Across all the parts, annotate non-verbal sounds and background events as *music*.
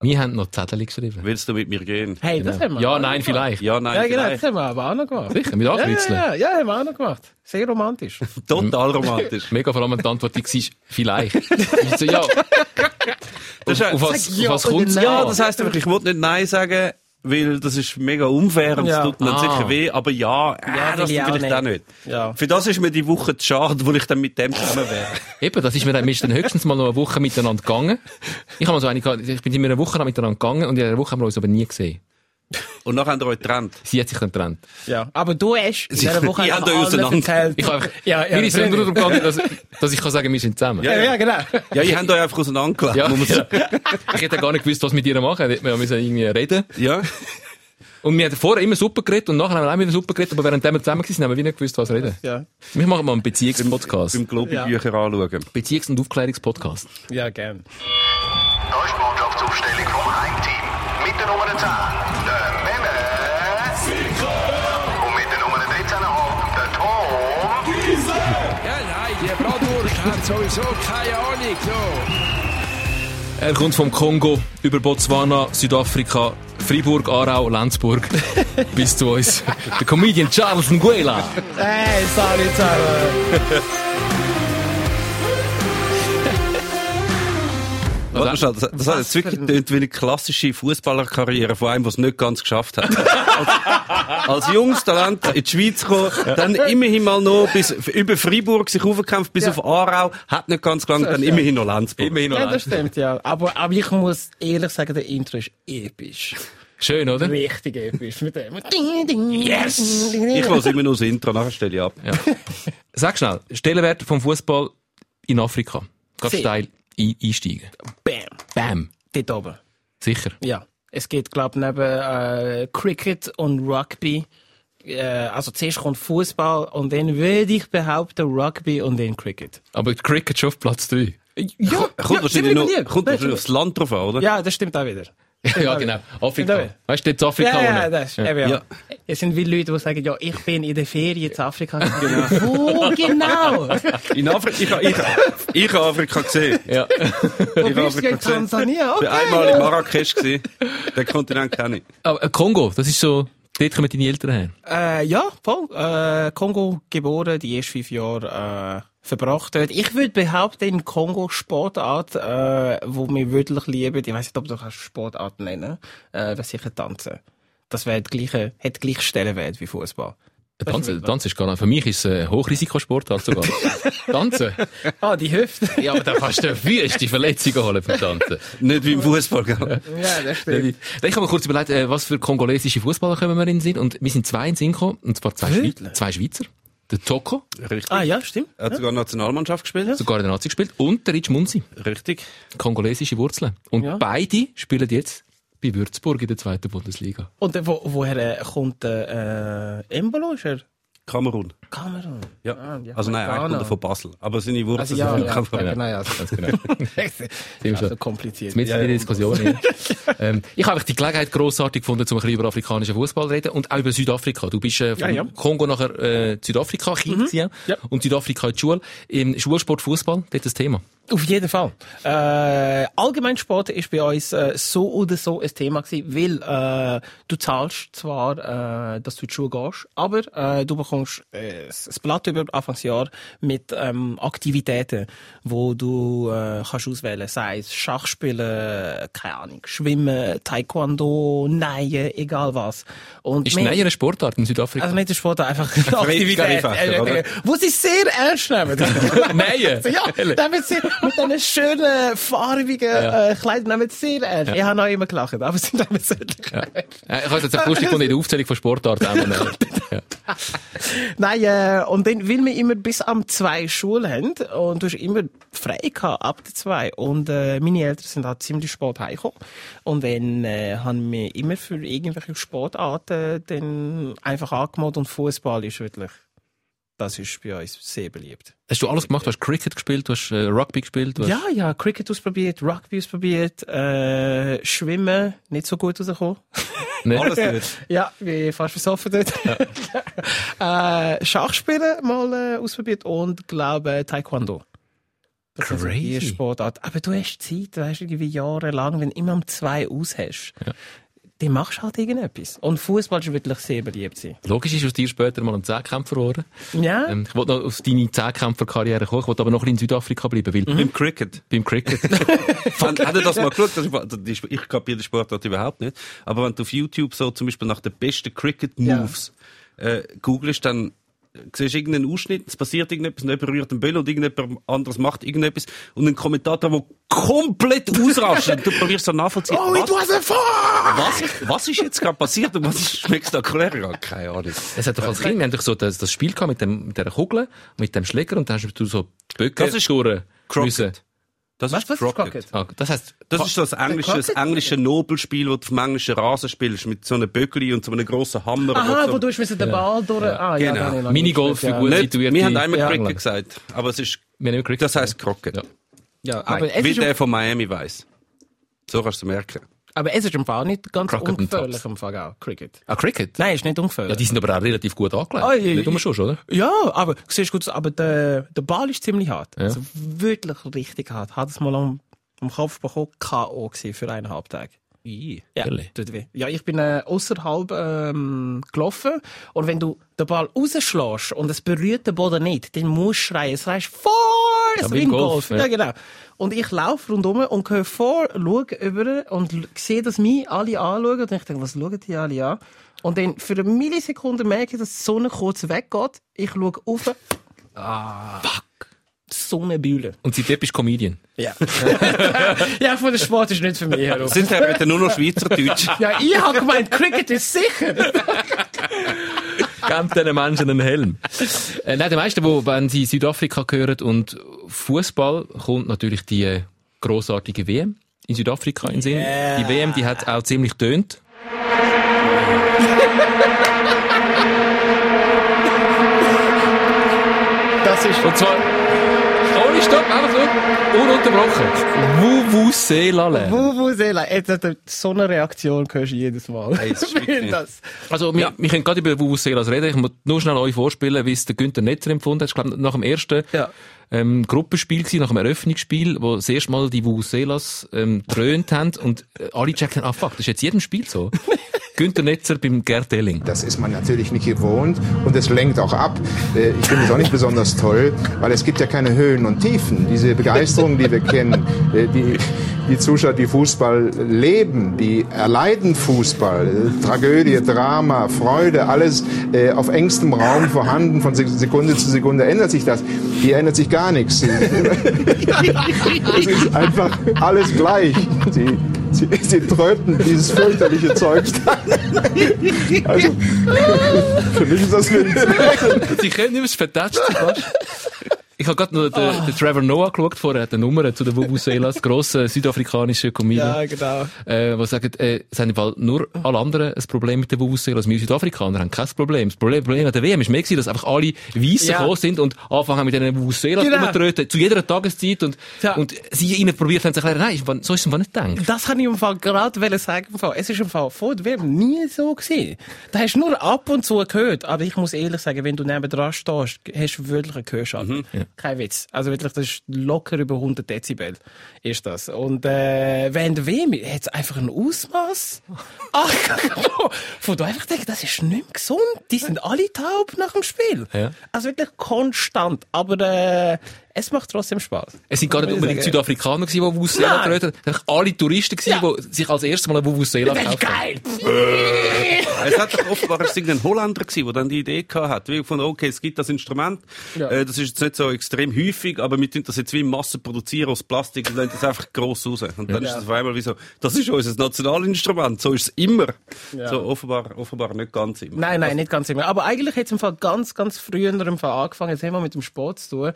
Wir haben noch Zettel geschrieben. Willst du mit mir gehen? Hey, das haben wir. Ja, auch nein, vielleicht. Ja, nein, Ja, genau, vielleicht. das haben wir aber auch noch gemacht. Sicher, mit Ja, Ankreuzeln. ja, ja, ja, haben wir auch noch gemacht. Sehr romantisch. *laughs* Total romantisch. *laughs* Mega vor allem die Antwort die war, vielleicht. Ich so, ja. Das ist auf, auf was, ja auf was nein. Ja, das heisst einfach, ich wollte nicht Nein sagen, weil das ist mega unfair und es Ja. tut mir Ah. sicher weh, aber ja, Ja, äh, das will ich auch vielleicht auch nicht. nicht. Ja. Für das ist mir die Woche zu schade, wo ich dann mit dem zusammen wäre. *laughs* Eben, das ist mir dann, wir sind dann höchstens mal noch eine Woche miteinander gegangen. Ich habe mal so eine, ich bin immer eine Woche lang miteinander gegangen und in einer Woche haben wir uns aber nie gesehen. Und nachher habt ihr euch getrennt. Sie hat sich dann getrennt. Ja. Aber du hast in dieser Woche einfach haben euch auseinander-. Ich habe einfach, Ja, ja, nur Freddy. darum gegangen, dass, dass ich kann sagen, wir sind zusammen. Ja, ja, genau. Ja, ihr habt euch einfach auseinandergelebt, Ja, muss man ja. sagen. *laughs* Ich hätte gar nicht gewusst, was mit ihr machen. Wir müssen irgendwie reden. Ja. Und wir haben vorher immer super geredet und nachher haben wir auch wieder super geredet, aber während wir zusammen waren, haben wir wieder nicht gewusst, was reden. Ja, Wir machen mal einen Beziehungspodcast. Beim Globi-Bücher anschauen. Beziehungs- und Aufklärungspodcast. ja, gern. Da ist die hat sowieso keine Ahnung. So. Er kommt vom Kongo über Botswana, Südafrika, Freiburg, Aarau, Lenzburg *laughs* bis zu uns. Der Comedian Charles Nguela. Hey, sorry zusammen. *laughs* Warte schnell, das, das hat jetzt wirklich getönt wie eine klassische Fußballerkarriere von einem, der es nicht ganz geschafft hat. als, als junges Talent in die Schweiz gekommen, dann immerhin mal noch bis über Freiburg sich aufgekämpft, bis Ja. auf Aarau, hat nicht ganz gelangt, dann immerhin noch Lenzburg. Immerhin noch Ja, das stimmt, ja. Aber, aber ich muss ehrlich sagen, der Intro ist episch. Schön, oder? Richtig episch. Mit dem. Ding, ding, Yes! ding, ding. Ich höre immer nur das Intro, nachher stelle ich ab. Ja. Sag schnell, Stellenwert vom Fußball in Afrika. Sehr. steil ein einsteigen? Bam. Bam. Dort oben. Sicher. Ja. Es geht, glaube ich, neben äh, Cricket und Rugby. Äh, also zuerst kommt Fußball und dann würde ich behaupten Rugby und dann Cricket. Aber Cricket schon auf Platz 3. Ja, Kommt ja, wahrscheinlich, noch, kommt wahrscheinlich aufs Land drauf an, oder? Ja, das stimmt auch wieder. Ja, genau. Afrika. Weißt du, jetzt Afrika Ja, ja, das ist, eben, ja. Ja. Es sind wie Leute, die sagen, ja, ich bin in der Ferien in Afrika. *laughs* Genau. Wo genau? In Afrika, ich, ich, ich habe Afrika gesehen. Ja. Wo Ich habe bist du Afrika in gesehen. Tansania? Ich bin Okay. einmal in Marrakesch. Den Kontinent kenne ich. Aber äh, Kongo, das ist so, dort kommen deine Eltern her. Äh, ja, voll. Äh, Kongo geboren, die ersten fünf Jahre äh, verbracht dort. Ich würde behaupten, in Kongo Sportart, äh, wo wir wirklich lieben, ich weiß nicht, ob du kannst Sportart nennen, äh, wäre sicher Tanzen. Das wäre gleiche, hat gleich Stellenwert wie Fußball. Tanzen, Tanzen ist gar nicht, für mich ist es ein Hochrisikosportart sogar. *laughs* Tanzen? Ah, die Hüfte. Ja, aber da kannst du wüste Verletzungen holen vom Tanzen. Nicht wie im Fußball, gell? ja, das stimmt. Ich habe mir kurz überlegt, äh, was für kongolesische Fußballer kommen wir in den Sinn. Und wir sind zwei in den Sinn gekommen, und zwar zwei, Schweizer, zwei Schweizer. Der Toko, Richtig. Ah, ja, stimmt. Er hat sogar Nationalmannschaft gespielt. sogar in der Nazi gespielt, und der Rich Munzi, Richtig. kongolesische Wurzeln. Und Ja. beide spielen jetzt bei Würzburg in der zweiten Bundesliga. Und äh, wo, woher äh, kommt äh, Embolo? Ist er Kamerun. Kamerun? Ja. Ah, ja. Also nein, eigentlich Ghana. kommt er von Basel. Aber seine Also Wurzeln ja, sind ja, von ja, Kamerun. genau, ja. Ganz genau. *laughs* Sind wir Also schon kompliziert. mit Ja, in der. Diskussion. *laughs* ähm, ich habe die Gelegenheit grossartig gefunden, um ein bisschen über afrikanischen Fußball zu reden und auch über Südafrika. Du bist äh, ja. Kongo nachher äh, Südafrika Kind Ja. und Südafrika in die Schule. Im Schulsport Fußball, dort das Thema. Auf jeden Fall. Äh, Allgemeinsport ist bei uns äh, so oder so ein Thema gewesen, weil äh, du zahlst zwar, äh, dass du in die Schule gehst, aber äh, du bekommst äh, ein Blatt über Anfangsjahr mit ähm, Aktivitäten, wo du äh, kannst auswählen, sei es Schachspielen, keine Ahnung, Schwimmen, Taekwondo, Nähen, egal was. Und Ist wir- Nähe eine Sportart in Südafrika? also nicht der Sport, einfach *laughs* Aktivität. Freifächer, oder? Äh, Wo sie sehr ernst nehmen. *laughs* Nähe? *laughs* Ja, nehmen sie mit diesen schönen, farbigen Ja. äh, Kleidern nehmen sie sehr ernst. Ich habe noch immer gelacht, aber sie nehmen es wirklich Ja. Äh, Ich habe jetzt auch lustig gefunden, in der Aufzählung von Sportarten ja. Nein, äh, und dann, weil wir immer bis am zwei Schulen haben und du hast immer frei gehabt ab der zwei. Und äh, meine Eltern sind halt ziemlich spät heimgekommen. Und dann äh, haben wir immer für irgendwelche Sportarten dann einfach angemeldet und Fußball ist wirklich, das ist bei uns sehr beliebt. Hast du alles gemacht? Du hast Cricket gespielt, du hast äh, Rugby gespielt? Du hast Ja, ja, Cricket ausprobiert, Rugby ausprobiert, äh, Schwimmen, nicht so gut rausgekommen. Ne? *laughs* Alles gut. Ja, wie fast versoffen dort. *laughs* äh, Schachspielen mal äh, ausprobiert und glaube Taekwondo. Das ist Crazy. die Sportart. Aber du hast Zeit, du hast irgendwie jahrelang, wenn du immer um zwei aus hast, dann machst du halt irgendetwas. Und Fußball ist wirklich sehr beliebt sein. Logisch ist aus dir später mal ein Zehnkämpfer geworden. Ja? Ähm, ich wollte noch auf deine Zehnkämpfer-Karriere kommen, ich wollte aber noch ein bisschen in Südafrika bleiben, weil Im Cricket. beim Cricket. *laughs* Hat er das mal geschaut? Das ist- Ich kapiere den Sportart überhaupt nicht. Aber wenn du auf YouTube so zum Beispiel nach den besten Cricket-Moves äh, googelst, dann siehst irgendeinen Ausschnitt, es passiert irgendetwas, und jemand berührt den Ball und irgendjemand anderes macht irgendetwas und ein Kommentator, der komplett ausrastet. du probierst so nachvollziehen. Oh, it was, a foul! was, was ist jetzt gerade passiert und was ist spektakulär? Ja, keine Ahnung. Es hat doch als Kind, wir haben doch so das, das Spiel gehabt mit dem, mit der Kugel, mit dem Schläger und dann hast du so Böcke Das ist durch müssen. Crockett. Das Was, ist was ist Crockett. Crockett? Ah, das heisst, Das ist so das englische, das Crockett? englische Nobelspiel, das du auf dem englischen Rasen spielst, mit so einem Böckli und so einem grossen Hammer. Aha, so wo du hast müssen den Ball durch... Ah, ja, Genau. dann habe ich noch Minigolf nicht für gut gespielt, situierte Wir haben einmal ja. Cricket gesagt, aber es ist, wir haben Cricket. das heisst Crockett. Ja. Ja, ja Nein, aber, es wie ist der von Miami weiss. So kannst du merken. Aber es ist im Fall nicht ganz Crockett ungefährlich im Fall auch, Cricket. Ah, Cricket? Nein, ist nicht ungefährlich. Ja, die sind aber auch relativ gut angelegt. Ah, ja, Nicht ja. schon, oder? Ja, aber siehst gut, aber der, der Ball ist ziemlich hart. Ja. Also wirklich richtig hart. Hat es mal am, am Kopf bekommen, K.O. für eineinhalb Tage. Ja, Ehrlich? tut weh. Ja, ich bin äh, außerhalb ähm, gelaufen und wenn du den Ball rausschlägst und es berührt den Boden nicht, dann musst du schreien. Es heißt vor, im im Golf, ja. Ja. genau. Und ich laufe rundum und gehe vor, schaue über und sehe, dass mich alle anschauen und ich denke, was schauen die alle an? Und dann für eine Millisekunde merke ich, dass die Sonne kurz weggeht. Ich schaue auf. Ah, fuck. Sonnenbühle. Und seitdem bist du Comedian. Ja. *laughs* ja, von der Sport ist nicht für mich. Rupp. Sind ja bitte nur noch Schweizerdeutsch. *laughs* Ja, ich habe gemeint, Cricket ist sicher. Gebt diesen Menschen einen Helm. äh, nein, die meisten, wo, wenn sie Südafrika hören und Fußball, kommt natürlich die äh, grossartige WM in Südafrika in den Sinn. Die WM, die hat auch ziemlich tönt. Das ist Und zwar, Stopp, einfach so, ununterbrochen. Vuvuzelale. Vuvuzela. Jetzt hat er so eine Reaktion hörst du jedes Mal. Hey, das ist *laughs* das. Also, wir, wir können gerade über Vuvuzelas reden. Ich muss nur schnell euch vorspielen, wie es der Günther Netzer empfunden hat. Ich glaube, nach dem ersten Ja. ähm, Gruppenspiel gewesen, nach dem Eröffnungsspiel, wo das erste Mal die Vuvuzelas ähm, dröhnt haben und äh, alle checken, ah fuck, das ist jetzt jedem Spiel so. *laughs* Günther Netzer beim Gerd Elling. Das ist man natürlich nicht gewohnt und es lenkt auch ab. Äh, Ich finde es auch nicht besonders toll, weil es gibt ja keine Höhen und Tiefen. Diese Begeisterung, die wir kennen, *laughs* äh, die, die Zuschauer, die Fußball leben, die erleiden Fußball, äh, Tragödie, Drama, Freude, alles auf engstem Raum vorhanden, von Se- Sekunde zu Sekunde ändert sich das. Hier ändert sich gar nichts. *laughs* Es ist einfach alles gleich. Sie, *laughs* sie, sie tröten dieses fürchterliche Zeugs also, für mich ist das wild. Sie können nicht mehr vertatscht fast. Ich habe gerade noch den, den Trevor Noah geschaut, vorher hat eine Nummer zu den Vuvuzelas, *laughs* grosser südafrikanischer Comedian. Ja, genau. äh, die sagen, äh, es haben Fall nur alle anderen ein Problem mit den Vuvuzelas. Wir Südafrikaner haben kein Problem. Das Problem, Problem an der WM ist mehr gewesen, dass einfach alle Weissen Ja. gekommen sind und anfangen mit diesen Vuvuzelas Genau. rumzutröten, zu jeder Tageszeit und, Ja. und sie ihnen probiert haben zu erklären, nein, so ist es nicht gedacht. Das kann ich im Fall gerade sagen. Im Fall. Es ist im Fall vor der WM nie so gewesen. Da hast du nur ab und zu gehört. Aber ich muss ehrlich sagen, wenn du neben dran stehst, hast du wirklich einen Gehörschaden. Kein Witz. Also wirklich, das ist locker über 100 Dezibel. Ist das. Und, äh, während der WM hat es einfach ein Ausmaß. *laughs* Ach, wo du einfach denkst, das ist nicht mehr gesund. Die sind alle taub nach dem Spiel. Ja. Also wirklich konstant. Aber, äh, es macht trotzdem Spaß. Es sind gar nicht unbedingt sagen. Südafrikaner gewesen, die Vuvuzela getrötet haben. Es waren alle Touristen gewesen, Ja. die sich als erstes mal eine Vuvuzela gekauft haben. geil. Es hat doch offenbar es irgendein Holländer gewesen, der dann die Idee gehabt hat, wie von, okay, es gibt das Instrument, Ja. äh, das ist jetzt nicht so extrem häufig, aber wir tun das jetzt wie in Masse produzieren aus Plastik und lassen das einfach gross raus. Und dann ist das auf einmal wie so, das ist unser Nationalinstrument, so ist es immer. So offenbar, offenbar nicht ganz immer. Nein, nein, nicht ganz immer. Aber eigentlich hat es im Fall ganz, ganz früher im Fall angefangen. Jetzt haben wir mit dem Sport zu tun.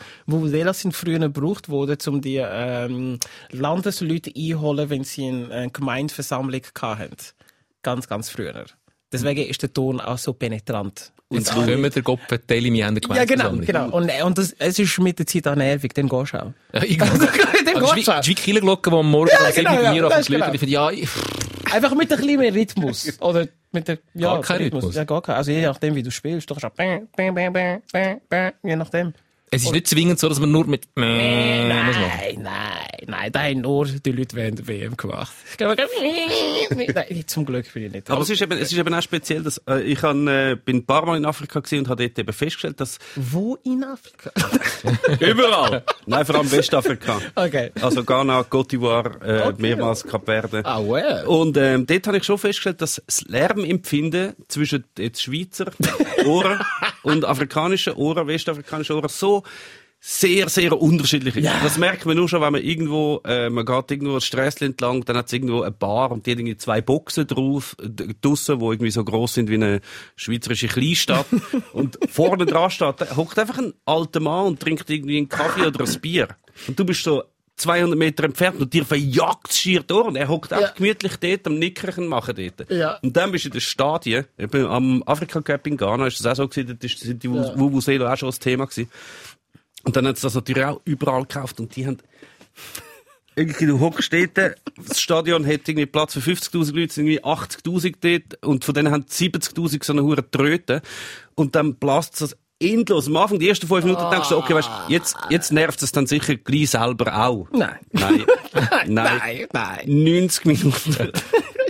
Vuvuzelas sind früher gebraucht worden, um die ähm, Landesleute einholen, wenn sie eine, eine Gemeindeversammlung hatten. Ganz, ganz früher. Deswegen ist der Ton auch so penetrant. Jetzt kommen der Gott verteilen, wir haben eine Ja, genau, genau. Und, und das, es ist mit der Zeit auch nervig, dann gehst du auch. Ja. *laughs* Dann Also, geht's wie, auch. wie Kirchenglocke, die am Morgen Ja, genau, ja, mir das auf ist die Leute, genau. die finden, ja, ich, Einfach mit ein bisschen mehr Rhythmus. *laughs* Oder mit der, ja, Gar kein Rhythmus. Ja, gar kein. Also je nachdem, wie du spielst. Du kannst auch bang, bang, bang, bang, bang, bang, je nachdem. Es ist nicht zwingend so, dass man nur mit muss machen. Nein, nein, nein, da haben nur die Leute während der WM gemacht. Ich glaube, *laughs* nein, zum Glück bin ich nicht. Aber es ist eben, es ist eben auch speziell, dass, äh, ich han, äh, bin ein paar Mal in Afrika gesehen und habe dort eben festgestellt, dass Wo in Afrika? *laughs* *laughs* überall, nein, vor allem Westafrika, Okay. also Ghana, Côte d'Ivoire, äh, Okay. mehrmals Kap Verde. Ah, well. Und ähm, dort habe ich schon festgestellt, dass das Lärmempfinden zwischen jetzt Schweizer Ohren und afrikanischen Ohren, westafrikanischen Ohren so sehr, sehr unterschiedlich ist. Ja. Das merkt man nur schon, wenn man irgendwo, äh, man geht irgendwo das Strässle entlang, dann hat es irgendwo eine Bar und die hat irgendwie zwei Boxen drauf, draussen, die irgendwie so gross sind wie eine schweizerische Kleinstadt. *laughs* und vorne dran steht, da hockt einfach ein alter Mann und trinkt irgendwie einen Kaffee oder ein Bier. Und du bist so 200 Meter entfernt und dir verjagt schier die Ohren. Er hockt einfach gemütlich dort am Nickerchen machen dort. Ja. Und dann bist du in den Stadien, eben am Afrika Cup in Ghana, ist das auch so gewesen, ist- sind die Vuvuzela auch schon das Thema gewesen. Und dann hat es das natürlich auch überall gekauft und die haben *laughs* irgendwie, du hockst dort, das Stadion hat irgendwie Platz für 50.000 Leute, es sind irgendwie 80.000 dort und von denen haben 70.000 so eine hure Tröte und dann blast es endlos. Am Anfang, die ersten fünf Minuten, denkst du, okay, weißt, jetzt, jetzt nervt es dann sicher gleich selber auch. Nein. Nein. *laughs* Nein. Nein, nein. 90 Minuten.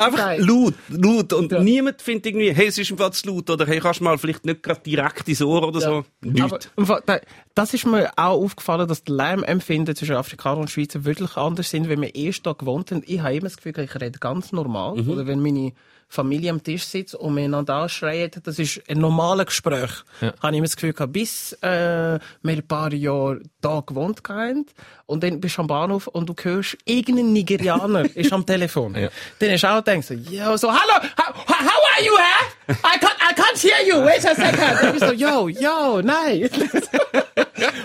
Einfach Nein. laut, laut. Und niemand findet irgendwie, hey, es ist im Fall zu laut oder hey, kannst du mal vielleicht nicht gerade direkt ins Ohr oder so. Aber Nichts. im Fall, da- das ist mir auch aufgefallen, dass die Lärmempfinden zwischen Afrikanern und Schweizer wirklich anders sind, wenn wir erst da gewohnt sind. Ich habe immer das Gefühl, ich rede ganz normal. Mhm. Oder wenn meine Familie am Tisch sitzt und miteinander anschreien, das ist ein normales Gespräch. Ja. Habe ich immer das Gefühl gehabt, bis äh, wir ein paar Jahre da gewohnt haben. Und dann bist du am Bahnhof und du hörst, irgendein Nigerianer *laughs* ist am Telefon. Ja. Dann hast du auch gedacht, so, yo, so, hallo, how, how are you, hä? I can't, I can't hear you, wait a second. Dann bist du so, yo, yo, nein. *laughs*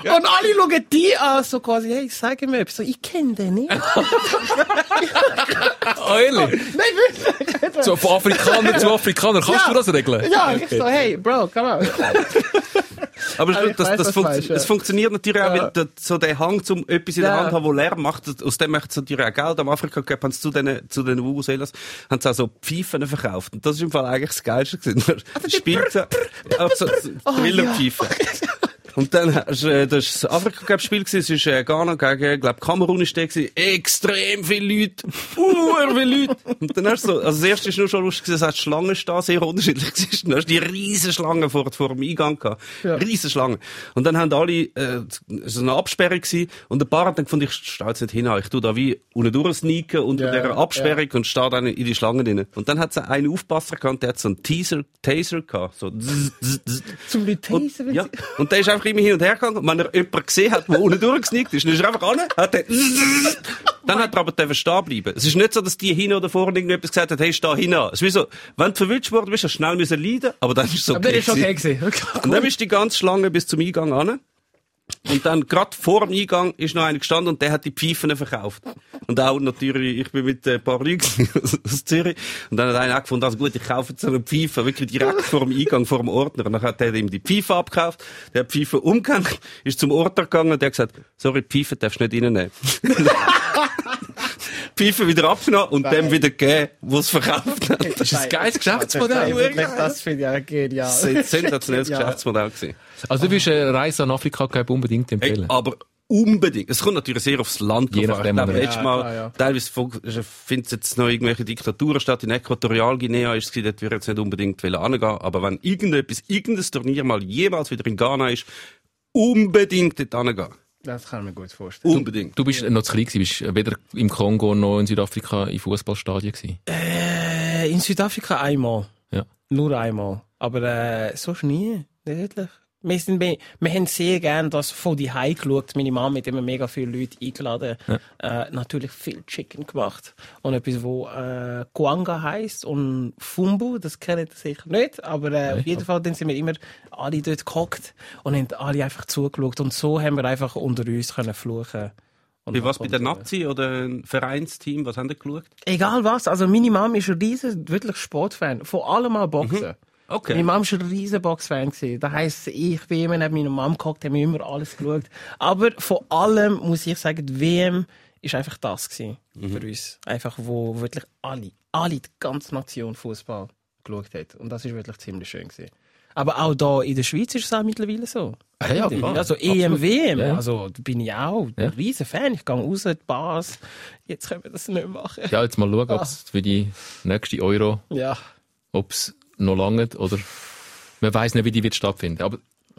Und alle schauen die an, so quasi, hey, sag mir etwas. So, ich kenne den nicht. *laughs* Ehrlich? Nein, wirklich. So von Afrikaner zu Afrikaner. Kannst Ja. du das regeln? Ja, ich so, hey, Bro, come on. Aber Aber ich das, weiss, das, du meinst, ja. es funktioniert natürlich auch, weil so der Hang zum etwas in der Ja. Hand haben, wo Lärm macht, aus dem macht es natürlich auch Geld. Am Afrika Cup haben sie zu den, zu den Vuvuzelas, haben sie auch so Pfeifen verkauft. Und das ist im Fall eigentlich das Geilste gewesen. Also Spielt so, auch so Oh, Trillerpfeifen. Und dann hast du, äh, das ist das Afrika Cup Spiel gewesen, es ist äh, Ghana gegen, glaub, Kamerun ist der gewesen, extrem viele Leute, uhr viele Leute. Und dann hast du so, also das erste ist nur schon lustig dass die Schlangen stehen sehr unterschiedlich gewesen. Dann hast du die riesen Schlangen vor, vor dem Eingang gehabt. Ja. Riesen Schlangen. Und dann haben alle, äh, so eine Absperrung gewesen, und ein paar haben dann gefunden, ich stehe jetzt nicht hin, ich tu da wie unten durchsneaken unter Ja, dieser Absperrung und stehe dann in die Schlangen drin. Und dann hat es einen Aufpasser gehabt, der hat so einen Teaser, Taser gehabt, so, zzz, zzz. Zum Leute Und, ja, und der ist einfach immer hin und her gegangen. Und wenn er jemanden gesehen hat, der unten durchgesneakt ist, dann ist er einfach an, hat er, dann hat er aber dürfen stehen bleiben. Es ist nicht so, dass die hin oder vorne irgendetwas gesagt hat, hey, steh hin. Es ist so, wenn du verwünscht worden bist, hast du schnell müssen leiden, aber dann ist es okay. Aber der ist okay gewesen. Okay. Und dann ist die ganze Schlange bis zum Eingang an. Und dann, gerade vor dem Eingang, ist noch einer gestanden und der hat die Pfeifen verkauft. Und auch natürlich, ich bin mit ein paar Leuten *laughs* aus Zürich. Und dann hat einer auch gefunden, also gut, ich kaufe jetzt so eine Pfeife, wirklich direkt vor dem Eingang, vor dem Ordner. Und dann hat der ihm die Pfeife abgekauft, der hat die Pfeife umgehängt, ist zum Ordner gegangen und der hat gesagt, sorry, die Pfeife darfst du nicht reinnehmen. *laughs* Pfeife wieder abgenommen und dem wieder gegeben, wo es verkauft hat. Das ist ein geiles Geschäftsmodell. Wirklich, Das finde ich auch genial. Das ist ein sensationelles Ja. Geschäftsmodell gewesen. Also du willst eine Reise an Afrika unbedingt Ey, empfehlen. aber unbedingt. Es kommt natürlich sehr aufs Land Je drauf an. Ich nachdem, glaube, oder? letztes Ja, Mal, klar, ja. teilweise findet jetzt noch irgendwelche Diktaturen statt. In Äquatorialguinea ist es, gewesen, dort würde ich jetzt nicht unbedingt angehen. Aber wenn irgendetwas, irgendein Turnier mal jemals wieder in Ghana ist, unbedingt dort hingehen. Das kann ich mir gut vorstellen. Unbedingt. Du bist noch zu klein gewesen, bist weder im Kongo noch in Südafrika in Fußballstadien gewesen. Äh, in Südafrika einmal. Ja. Nur einmal. Aber äh, sonst nie. Nicht wirklich. Wir, sind, wir, wir haben sehr gern das von die Hause geschaut. Meine Mama hat immer mega viele Leute eingeladen. Äh, natürlich viel Chicken gemacht. Und etwas, wo äh, Guanga heisst und Fumbu, das kennt ihr sicher nicht. Aber äh, auf jeden Fall dann sind wir immer alle dort gehockt und haben alle einfach zugeschaut. Und so haben wir einfach unter uns können fluchen. Und Wie was bei der Nazi oder ein Vereinsteam? Was haben die geschaut? Egal was, also meine Mom ist ein riesen, wirklich Sportfan. Vor allem mal Boxen. Okay. Meine Mom war ein riesen Boxfan. Das heisst, ich bin immer neben meiner Mom gehockt, haben wir immer alles geschaut. Aber vor allem muss ich sagen, die WM ist einfach das gewesen für uns. Einfach, wo wirklich alle, alle, die ganze Nation Fußball geschaut hat. Und das ist wirklich ziemlich schön gewesen. Aber auch da in der Schweiz ist es auch mittlerweile so. Ah, ja, klar. Also EM, WM, Ja. also da bin ich auch Ja. ein riesen Fan. Ich gehe raus, die Bars. Jetzt können wir das nicht machen. Ja, jetzt mal schauen, ob es für die nächste Euro, Ja. ob es noch lange oder man weiß nicht, wie die wird stattfinden. Aber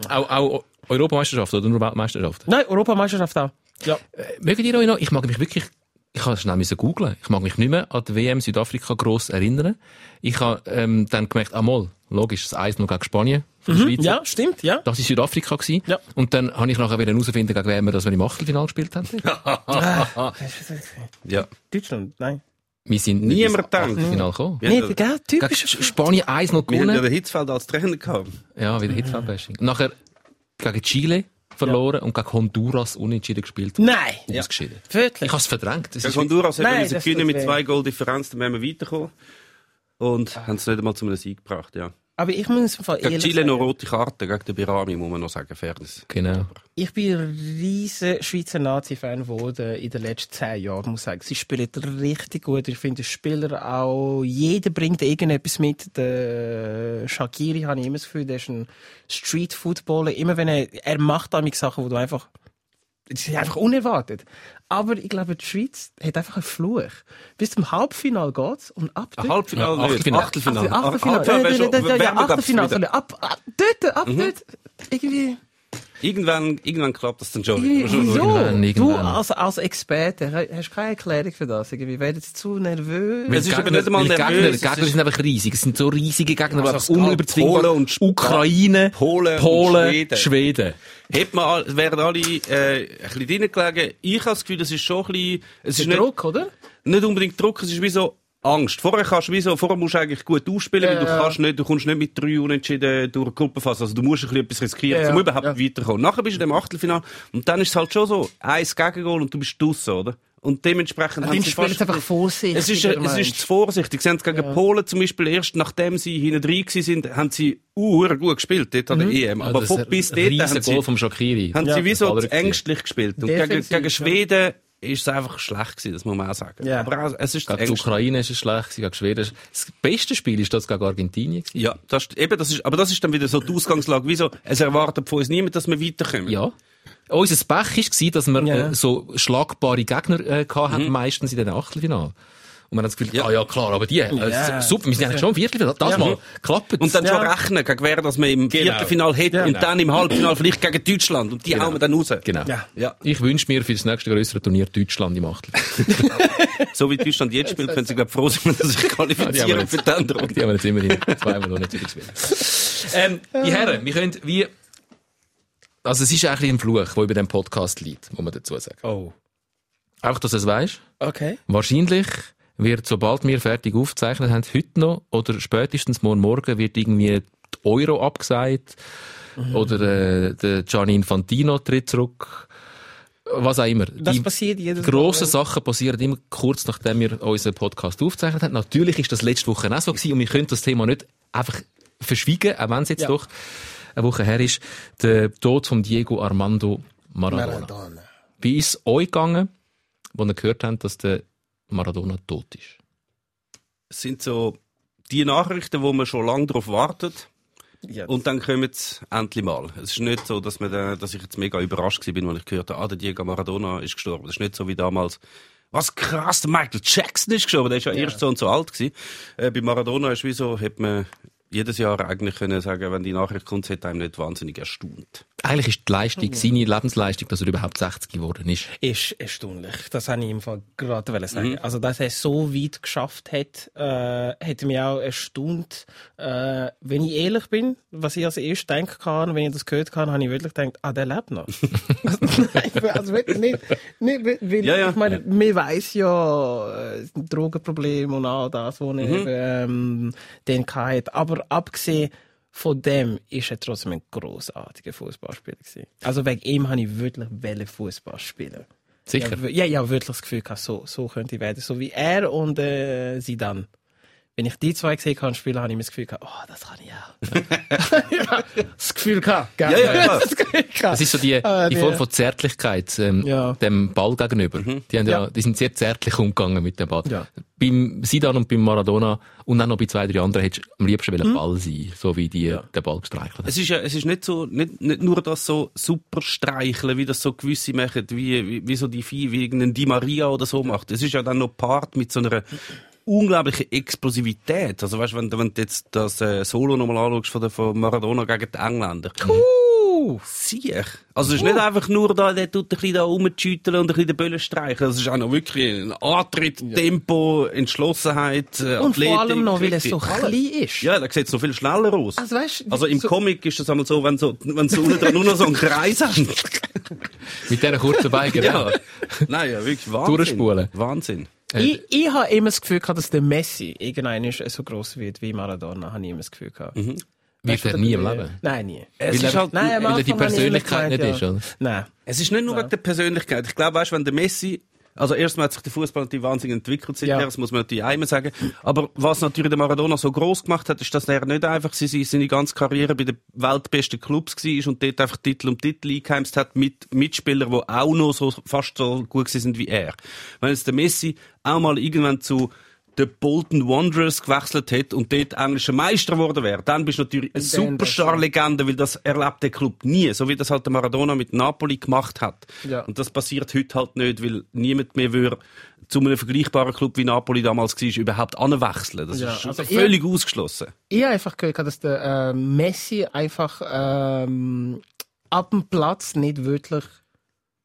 auch, auch Europameisterschaft oder nur Weltmeisterschaft. Nein, Europameisterschaft auch. Ja. Mögt ihr euch noch, ich mag mich wirklich, ich habe schnell müssen googlen. Ich mag mich nicht mehr an die WM Südafrika gross erinnern. Ich habe ähm, dann gemerkt, ah mal, logisch, das 1 noch gegen Spanien von der Schweiz. Mhm. Ja, stimmt, ja. Das war Südafrika. Gewesen. Ja. Und dann habe ich nachher wieder herausfinden, gegen wen wir das wir im Achtelfinale gespielt haben. *laughs* *laughs* Ja. Deutschland, nein. Wir sind nicht Niemand ins gedacht. Achtelfinale gekommen. Ja, gell, typisch. Sch- Spanien 1 noch Wir haben ja gewonnen. den Hitzfeld als Trainer gehabt. Ja, wieder Hitzfeldbashing. Nachher gegen Chile verloren und gegen Honduras unentschieden gespielt. Nein. Ausgeschieden. Ich habe es verdrängt. Das Gegen ist Honduras haben Nein, wir das gewinnen tut mit weh. zwei Goal Differenz, dann wären wir weitergekommen. Und haben es nicht einmal zu einem Sieg gebracht, ja. Aber ich muss im Fall Gegen ehrlich Chile noch sagen, rote Karte, gegen den Birami, muss man noch sagen, Fairness. genau. ich bin ein riesen Schweizer Nazi-Fan geworden in den letzten zehn Jahren, muss ich sagen. Sie spielen richtig gut. Ich finde, die Spieler auch, jeder bringt irgendetwas mit. Der Shakiri, habe ich immer das Gefühl, der ist ein Street-Footballer. Immer wenn er, er macht damit Sachen, wo du einfach, das ist einfach unerwartet. Aber ich glaube, die Schweiz hat einfach einen Fluch. Bis zum Halbfinale geht's und ab dort- Halbfinale. Achtelfinale. Achtelfinale. Achtelfinale. Glaub's, Achtelfinale. wieder. Ab, ab dort, ab dort. Irgendwie. Irgendwann, irgendwann klappt das dann schon. Wieso? Du als, als Experte ha- hast keine Erklärung für das. Irgendwie werden zu nervös. Es ist aber nicht einmal Gegner, nervös, die Gegner ist- sind einfach riesig. Es sind so riesige Gegner, die Also geht unüberzwingbar Polen und Sp- Ukraine, Polen und Polen Schweden. Schweden. Hätte man, all- wären alle äh, ein bisschen drinnen gelegen. Ich habe das Gefühl, das ist schon ein bisschen... Es ist Der nicht, Druck, oder? nicht unbedingt Druck, es ist wie so Angst. Vorher kannst du wie so, vorher musst du eigentlich gut ausspielen, weil du Ja. kannst nicht, du kommst nicht mit drei Unentschieden durch die Gruppenphase. Also du musst ein bisschen etwas riskieren, Ja, um ja. überhaupt Ja. weiterzukommen. Nachher bist du im Achtelfinale und dann ist es halt schon so, eins Gegengol und du bist draussen, oder? Und dementsprechend Die spielen jetzt einfach vorsichtig. es ist, es ist zu vorsichtig. Sie haben gegen Polen zum Beispiel erst nachdem sie hinten drin sind, haben sie uh, gut gespielt dort an der EM. Aber von, bis dort haben sie, Goal vom Shakiri. haben sie wie so ängstlich gespielt. Und gegen, Defensiv, gegen ja. Schweden ist es einfach schlecht gewesen, das muss man auch sagen. Ja. Aber auch, es ist Gegen die. Ukraine ist es schlecht, gewesen, gegen Schweden. ist- Das beste Spiel ist das gegen Argentinien. gewesen. Ja, das, ist- eben, das ist, aber das ist dann wieder so die Ausgangslage. Wieso? Es erwartet von uns niemand, dass wir weiterkommen. Ja. Unser Pech war, dass wir Ja. äh, so schlagbare Gegner äh, hatten, meistens in den Achtelfinalen. Und man hat das Gefühl, Ja. ah ja, klar, aber die, äh, Ja. super, wir sind eigentlich schon im Viertelfinale. Das mal, klappt Und dann schon Ja. rechnen, gegen wer das man im Genau. Viertelfinale hätte Genau. und dann im Halbfinale vielleicht gegen Deutschland. Und die Genau. hauen wir dann raus. Genau. Ja. Ja. Ich wünsche mir für das nächste größere Turnier Deutschland im Achtelfinale. *laughs* So wie Deutschland jetzt spielt, können sie, glaube froh sein, dass sie *laughs* sich qualifizieren für die Änderung. die haben wir jetzt immerhin zweimal noch nicht wieder gespielt. Ähm, die Herren, wir können wie, also es ist eigentlich ein Fluch, der über dem Podcast liegt, muss man dazu sagen. Oh. Auch, dass du es weißt. Okay. Wahrscheinlich wird, sobald wir fertig aufgezeichnet haben, heute noch oder spätestens morgen Morgen wird irgendwie die Euro abgesagt oder äh, der Gianni Infantino tritt zurück. Was auch immer. Das Die passiert jedes grossen Mal. Sachen passieren immer kurz nachdem wir unseren Podcast aufgezeichnet haben. Natürlich ist das letzte Woche auch so gewesen und wir können das Thema nicht einfach verschwiegen, auch wenn es jetzt Ja. doch eine Woche her ist. Der Tod von Diego Armando Maradona. Maradona. Wie ist es euch gegangen, wo ihr gehört habt, dass der Maradona tot ist? Es sind so die Nachrichten, wo man schon lange darauf wartet. Ja. Und dann kommen sie endlich mal. Es ist nicht so, dass, man da, dass ich jetzt mega überrascht war, als ich gehört habe, ah, der Diego Maradona ist gestorben. Das ist nicht so wie damals. Was krass, der Michael Jackson ist gestorben. Der ist ja, erst so und so alt gewesen. Äh, bei Maradona ist wie so, hat man jedes Jahr eigentlich können sagen, wenn die Nachricht kommt, hat einem nicht wahnsinnig erstaunt. Eigentlich ist die Leistung, seine Lebensleistung, dass er überhaupt 60 geworden ist. ist erstaunlich. Das habe ich im Fall gerade wollen sagen. Also, dass er so weit geschafft hat, äh, hat mich auch erstaunt. Äh, wenn ich ehrlich bin, was ich als erstes denken kann, wenn ich das gehört habe, habe ich wirklich gedacht, ah, der lebt noch. Nein, *laughs* *laughs* also wirklich nicht, nicht weil- Ja, ja. ich meine, man weiss ja, äh, Drogenprobleme und all das, was er ähm, den hat. Aber abgesehen von dem ist er trotzdem ein grossartiger Fußballspieler gewesen. Also wegen ihm habe ich wirklich Fußball spielen. Sicher. Ja, ja, wirklich das Gefühl gehabt, so, so könnte ich werden. So wie er und äh, sie dann. Wenn ich die zwei gesehen habe spielen, habe ich mir das Gefühl gehabt, oh, das kann ich auch. ja, *laughs* *laughs* das Gefühl gehabt, gell? Ja, ja, klar. das Gefühl gehabt. Das ist so die, Ah, die nee. Form von Zärtlichkeit ähm, Ja. dem Ball gegenüber. Die, haben ja. Ja. die sind sehr zärtlich umgegangen mit dem Ball. Ja. Beim Sidan und beim Maradona und auch noch bei zwei, drei anderen hättest du am liebsten Mhm. Ball sein, so wie die den Ball gestreichelt haben. Es ist ja, es ist nicht so, nicht, nicht nur das so super streicheln, wie das so gewisse machen, wie, wie, wie so die Vieh, wie irgendein Di Maria oder so macht. Es ist ja dann noch Part mit so einer unglaublichen Explosivität. Also weißt, wenn, du- wenn du jetzt das äh, Solo nochmal anschaust von, der, von Maradona gegen die Engländer. Uh, Sieh. Also es ist nicht einfach nur da, der tut ein bisschen da rumschütteln und ein bisschen den Böllen streichen. Es ist auch noch wirklich ein Antritt, Tempo, Entschlossenheit, äh, und vor Athletik, allem noch, weil es so klein ist. Ja, da sieht es noch viel schneller aus. Also, weißt, Also im so- Comic ist das einmal so, wenn so, wenn so unten dran nur noch so einen Kreis haben. *laughs* Mit dieser kurzen Beine, *laughs* ja. Nein, ja, wirklich Wahnsinn. Durchspulen. Wahnsinn. Ich, ich habe immer das Gefühl gehabt, dass der Messi irgendwann so groß wird wie Maradona, habe ich immer das Gefühl gehabt. Wird Weißt du, er nie im Leben. Nein, nie. Es Weil ist er- halt, Nein, weil er die Persönlichkeit gemeint, nicht ist, oder? Nein. es ist nicht nur wegen der Persönlichkeit. Ich glaube, weißt, wenn der Messi, also erstmal hat sich der Fußball natürlich wahnsinnig entwickelt seither, Ja. das muss man natürlich einmal sagen. Aber was natürlich der Maradona so groß gemacht hat, ist, dass er nicht einfach seine, seine ganze Karriere bei den weltbesten Clubs war und dort einfach Titel um Titel eingeheimst hat mit Mitspielern, die auch noch so fast so gut sind wie er. Wenn jetzt der Messi auch mal irgendwann zu den Bolton Wanderers gewechselt hat und dort englischer Meister geworden wäre, dann bist du natürlich eine Superstar-Legende, weil das erlebt der Club nie, so wie das halt der Maradona mit Napoli gemacht hat. Ja. Und das passiert heute halt nicht, weil niemand mehr würde zu einem vergleichbaren Club wie Napoli damals war, überhaupt anwechseln. Das Ja, ist also völlig ausgeschlossen. Ich habe einfach gehört, dass der äh, Messi einfach ähm, ab dem Platz nicht wirklich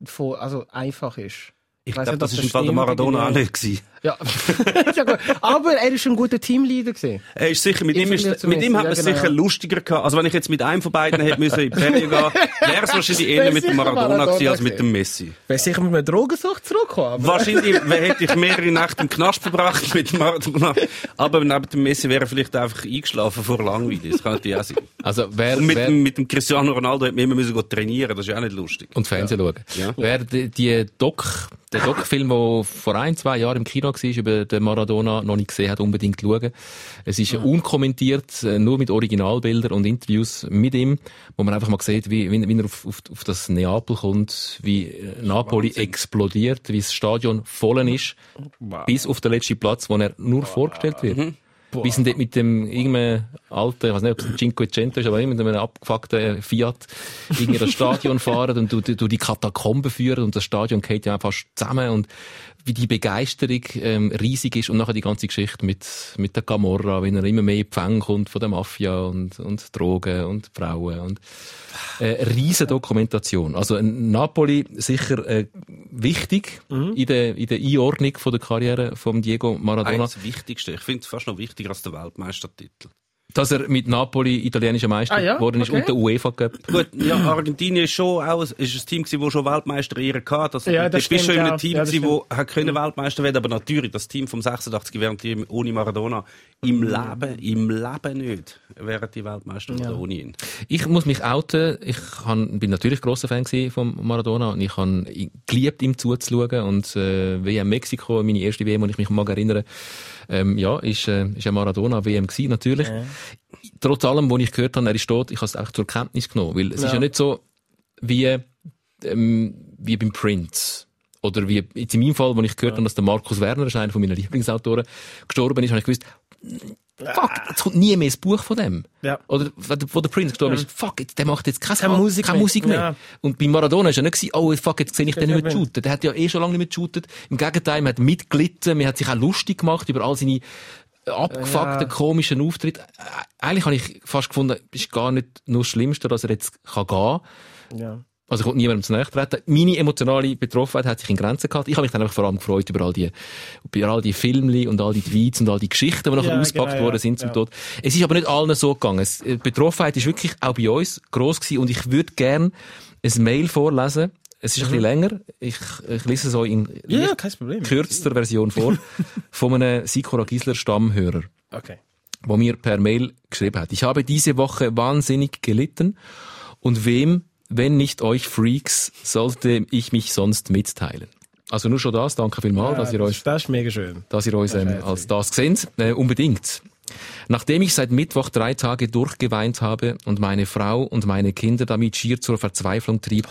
vor, also einfach ist. Ich weiss glaube, das ist im Fall der Maradona auch nicht gewesen. Ja. *laughs* Ist ja gut. Aber er ist ein guter Teamleader gewesen. Er ist sicher, mit Im ihm, ist, mit ihm hat man ja, es genau, sicher ja. lustiger gehabt. Also wenn ich jetzt mit einem von beiden hätte müssen in die Ferien gehen, *laughs* wäre es wahrscheinlich eher mit dem Maradona Maradona gewesen als mit dem Messi. Wäre sicher mit einer Drogensucht zurückgekommen. Wahrscheinlich hätte ich mehrere Nächte im Knast verbracht mit dem Maradona. Aber neben dem Messi wäre er vielleicht einfach eingeschlafen vor Langweile. Das kann natürlich auch sein. Also wer, Und mit, wer dem, mit dem Cristiano Ronaldo hätte man immer müssen trainieren. Das ist ja auch nicht lustig. und Fernsehen schauen. Ja. Wer die, die Doc, der Doc-Film, der vor ein, zwei Jahren im Kino war, über den Maradona noch nicht gesehen hat, unbedingt schauen. Es ist unkommentiert, äh, nur mit Originalbildern und Interviews mit ihm, wo man einfach mal sieht, wie, wie, er auf, auf, auf das Neapel kommt, wie äh, Napoli explodiert, wie das Stadion voll ist, bis auf den letzten Platz, wo er nur vorgestellt wird. Wie sind dort mit dem irgendeinem alten, ich weiß nicht, ob es ein Cinquecento ist, aber immer mit einem abgefuckten Fiat irgendwie das *laughs* Stadion fahren und du, du, du die Katakomben führen und das Stadion geht ja fast zusammen und wie die Begeisterung ähm, riesig ist und nachher die ganze Geschichte mit, mit der Camorra, wenn er immer mehr Fänge kommt von der Mafia und, und Drogen und Frauen und äh, eine riesen Dokumentation. Also ein Napoli sicher äh, wichtig in, der, in der Einordnung von der Karriere von Diego Maradona. Eigentlich das Wichtigste. Ich finde es fast noch wichtiger als der Weltmeistertitel. Dass er mit Napoli italienischer Meister Ah, ja? geworden ist Okay. und der UEFA Cup. Gut, ja, Argentinien ist schon auch, ist ein Team gewesen, wo schon Weltmeister ihre hatte. Also, Ja, das bist schon in einem ja. Team Ja, das gewesen, wo hat können Weltmeister werden, aber natürlich, das Team vom 86 wären die ohne Maradona im Leben, im Leben nicht, wären die Weltmeister oder ohne ihn. Ich muss mich outen. Ich han, bin natürlich grosser Fan gewesen von Maradona und ich han geliebt, ihm zuzuschauen. Und äh, WM Mexiko, meine erste WM, und ich mich mag erinnern, ähm, ja, ist, äh, ist ein Maradona WM gewesen, natürlich. Trotz allem, wo ich gehört habe, er ist tot, ich habe es auch zur Kenntnis genommen, weil es ist Ja. ja nicht so wie ähm, wie beim Prince. Oder wie jetzt in meinem Fall, wo ich gehört habe, dass der Markus Werner, ist einer von meinen Lieblingsautoren, gestorben ist, habe ich gewusst, fuck, jetzt kommt nie mehr ein Buch von dem. Ja. Oder wo der- Prince gestorben ist, fuck, jetzt, der macht jetzt keine, Keine Musik keine mehr. Musik mehr. Ja. Und bei Maradona ist ja nicht gewesen, oh fuck, jetzt sehe ich den nicht mehr shooten. Der hat ja eh schon lange nicht mehr geshootet. Im Gegenteil, man hat mitgelitten, man hat sich auch lustig gemacht über all seine abgefuckten, Ja. komischen Auftritte. Äh, Eigentlich habe ich fast gefunden, ist gar nicht nur das Schlimmste, dass er jetzt kann gehen kann. Ja. Also ich wollte niemandem zu nahe treten. Meine emotionale Betroffenheit hat sich in Grenzen gehalten. Ich habe mich dann einfach vor allem gefreut über all die, über all die Filmli und all die Tweets und all die Geschichten, die nachher Ja, *laughs* ausgepackt genau, worden sind zum Ja. Tod. Es ist aber nicht allen so gegangen. Es, äh, die Betroffenheit ist wirklich auch bei uns gross gewesen und ich würde gern ein Mail vorlesen. Es ist ein bisschen länger. Ich, ich lese es euch in Mhm. Ja, kürzester Version vor. *laughs* von einem Sikora Gisler Stammhörer Okay. wo mir per Mail geschrieben hat. Ich habe diese Woche wahnsinnig gelitten und wem, wenn nicht euch Freaks, sollte ich mich sonst mitteilen. Also nur schon das, danke vielmals, dass ihr das, euch das ist mega schön. dass ihr uns ähm, als das seht. Äh, unbedingt. Nachdem ich seit Mittwoch drei Tage durchgeweint habe und meine Frau und meine Kinder damit schier zur Verzweiflung trieb,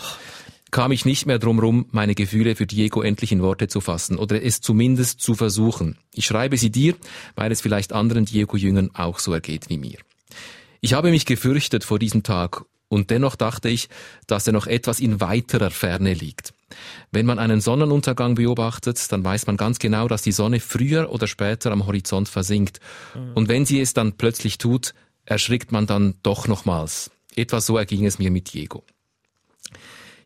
kam ich nicht mehr drum rum, meine Gefühle für Diego endlich in Worte zu fassen oder es zumindest zu versuchen. Ich schreibe sie dir, weil es vielleicht anderen Diego-Jüngern auch so ergeht wie mir. Ich habe mich gefürchtet vor diesem Tag und dennoch dachte ich, dass er noch etwas in weiterer Ferne liegt. Wenn man einen Sonnenuntergang beobachtet, dann weiß man ganz genau, dass die Sonne früher oder später am Horizont versinkt. Und wenn sie es dann plötzlich tut, erschrickt man dann doch nochmals. Etwa so erging es mir mit Diego.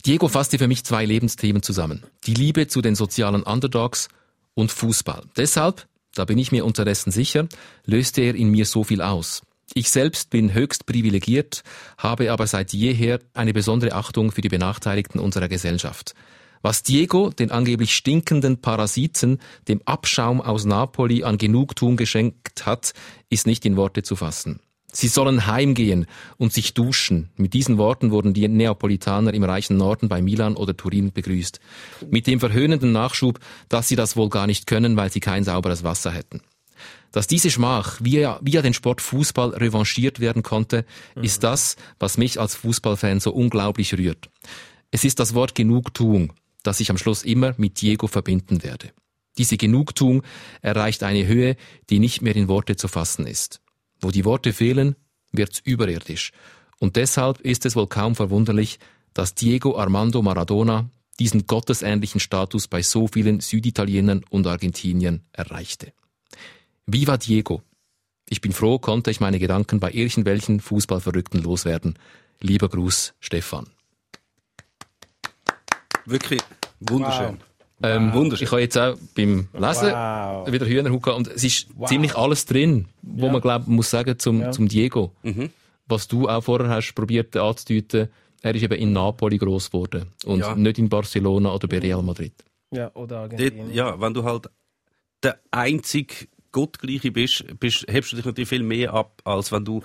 Diego fasste für mich zwei Lebensthemen zusammen. Die Liebe zu den sozialen Underdogs und Fußball. Deshalb, da bin ich mir unterdessen sicher, löste er in mir so viel aus. Ich selbst bin höchst privilegiert, habe aber seit jeher eine besondere Achtung für die Benachteiligten unserer Gesellschaft. Was Diego, den angeblich stinkenden Parasiten, dem Abschaum aus Napoli an Genugtuung geschenkt hat, ist nicht in Worte zu fassen. Sie sollen heimgehen und sich duschen. Mit diesen Worten wurden die Neapolitaner im reichen Norden bei Milan oder Turin begrüßt. Mit dem verhöhnenden Nachschub, dass sie das wohl gar nicht können, weil sie kein sauberes Wasser hätten. Dass diese Schmach via, via den Sport Fußball revanchiert werden konnte, ist das, was mich als Fußballfan so unglaublich rührt. Es ist das Wort Genugtuung, das ich am Schluss immer mit Diego verbinden werde. Diese Genugtuung erreicht eine Höhe, die nicht mehr in Worte zu fassen ist. Wo die Worte fehlen, wird's überirdisch. Und deshalb ist es wohl kaum verwunderlich, dass Diego Armando Maradona diesen gottesähnlichen Status bei so vielen Süditalienern und Argentiniern erreichte. Viva Diego! Ich bin froh, konnte ich meine Gedanken bei irgendwelchen Fußballverrückten loswerden. Lieber Gruß, Stefan. Wirklich wunderschön. Ähm, Wunderschön. Ich habe jetzt auch beim Lesen Wow. wieder Hühnerhaut gehabt und es ist ziemlich alles drin, wo man glaubt, muss sagen zum, zum Diego. Mhm. Was du auch vorher hast probiert anzudeuten, er ist eben in Napoli groß geworden und Ja. nicht in Barcelona oder bei Real Madrid. Ja, oder Argentinien. ja, wenn du halt der einzige Gottgleiche bist, bist, hebst du dich natürlich viel mehr ab, als wenn du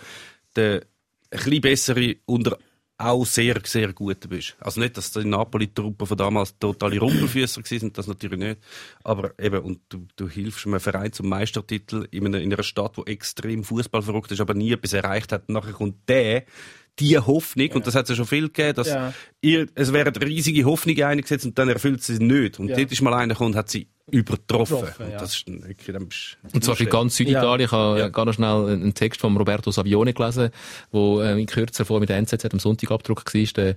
der bisschen bessere und auch sehr, sehr gute bist. Also nicht, dass die Napoli-Truppen von damals totale Rumpelfüßer sind, das natürlich nicht. Aber eben, und du, du hilfst einem Verein zum Meistertitel in einer, in einer Stadt, die extrem Fußball verrückt ist, aber nie etwas erreicht hat. Und nachher kommt der, die Hoffnung, und das hat es ja schon viel gegeben, dass Ja. ihr, es werden riesige Hoffnungen eingesetzt und dann erfüllt sie sie nicht. Und Ja. dort ist mal einer gekommen und hat sie übertroffen. Getroffen, und ja. das ist du Und zwar für ganz Süditalien. Ich habe Ja. ganz schnell einen Text von Roberto Savione gelesen, wo äh, in kürzer vor mit der NZZ am Sonntag abgedruckt war. Der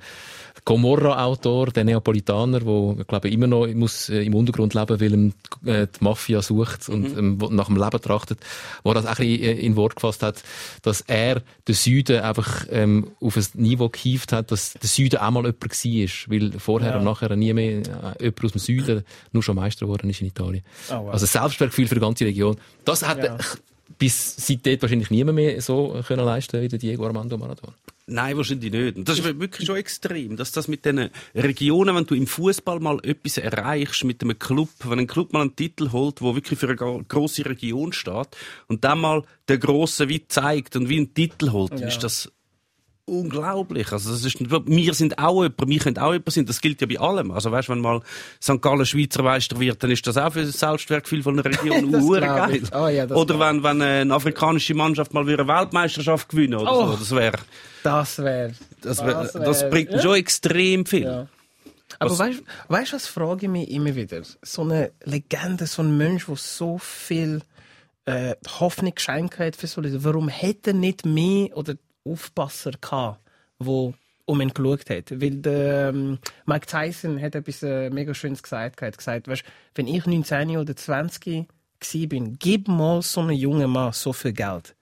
Gomorra-Autor, der Neapolitaner, der, ich glaube, immer noch muss, äh, im Untergrund leben, weil ihm äh, die Mafia sucht und Mhm. ähm, nach dem Leben trachtet, wo er das auch in Wort gefasst hat, dass er den Süden einfach ähm, auf ein Niveau gehievt hat, dass der Süden auch mal jemand war, weil vorher und nachher nie mehr jemand aus dem Süden nur schon Meister geworden ist in Italien. Oh, wow. Also Selbstwertgefühl für die ganze Region. Das hat Ja. *laughs* bis seitdem wahrscheinlich niemand mehr so können leisten wie der Diego Armando Maradona. Nein, wahrscheinlich nicht. Und das ist wirklich schon extrem, dass das mit diesen Regionen, wenn du im Fußball mal etwas erreichst mit einem Club, wenn ein Club mal einen Titel holt, wo wirklich für eine grosse Region steht und dann mal der Grosse wie zeigt und wie einen Titel holt, Ja. ist das unglaublich. Also das ist, wir sind auch jemand, wir können auch jemand sein. Das gilt ja bei allem. Also weißt, wenn mal St. Gallen Schweizer Meister wird, dann ist das auch für das Selbstwertgefühl von einer Region *laughs* Das geil. Oh ja, das oder wenn, wenn eine afrikanische Mannschaft mal wieder eine Weltmeisterschaft gewinnen oder Oh. so, das wäre Das wäre. das, wär, Das das, wär- bringt ja. schon extrem viel. Ja. Aber weißt du, was frage ich mich immer wieder? So eine Legende, so ein Mensch, der so viel äh, Hoffnung geschenkt hat für so Leute. Warum hätte er nicht mehr oder Aufpasser gehabt, wo um ihn geschaut hat? Weil der ähm, Mike Tyson hat etwas äh, mega Schönes gesagt. Er hat gesagt, weißt, wenn ich 19 oder 20 gsi bin, gib mal so einem jungen Mann so viel Geld.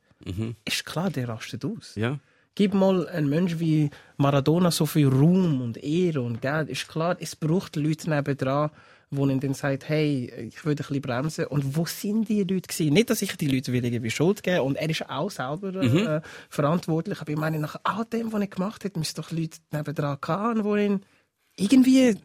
Ist klar, der rastet aus. Ja. Gib mal einen Mensch wie Maradona so viel Ruhm und Ehre und Geld. Ist klar, es braucht Leute nebendran, wo ihnen dann sagt, hey, ich würde ein bisschen bremsen. Und wo sind die Leute gewesen? Nicht, dass ich die Leute will irgendwie Schuld geben und er ist auch selber äh, verantwortlich. Aber ich meine, nach all dem, was er gemacht hat, müsste doch Leute nebendran haben, die ihn irgendwie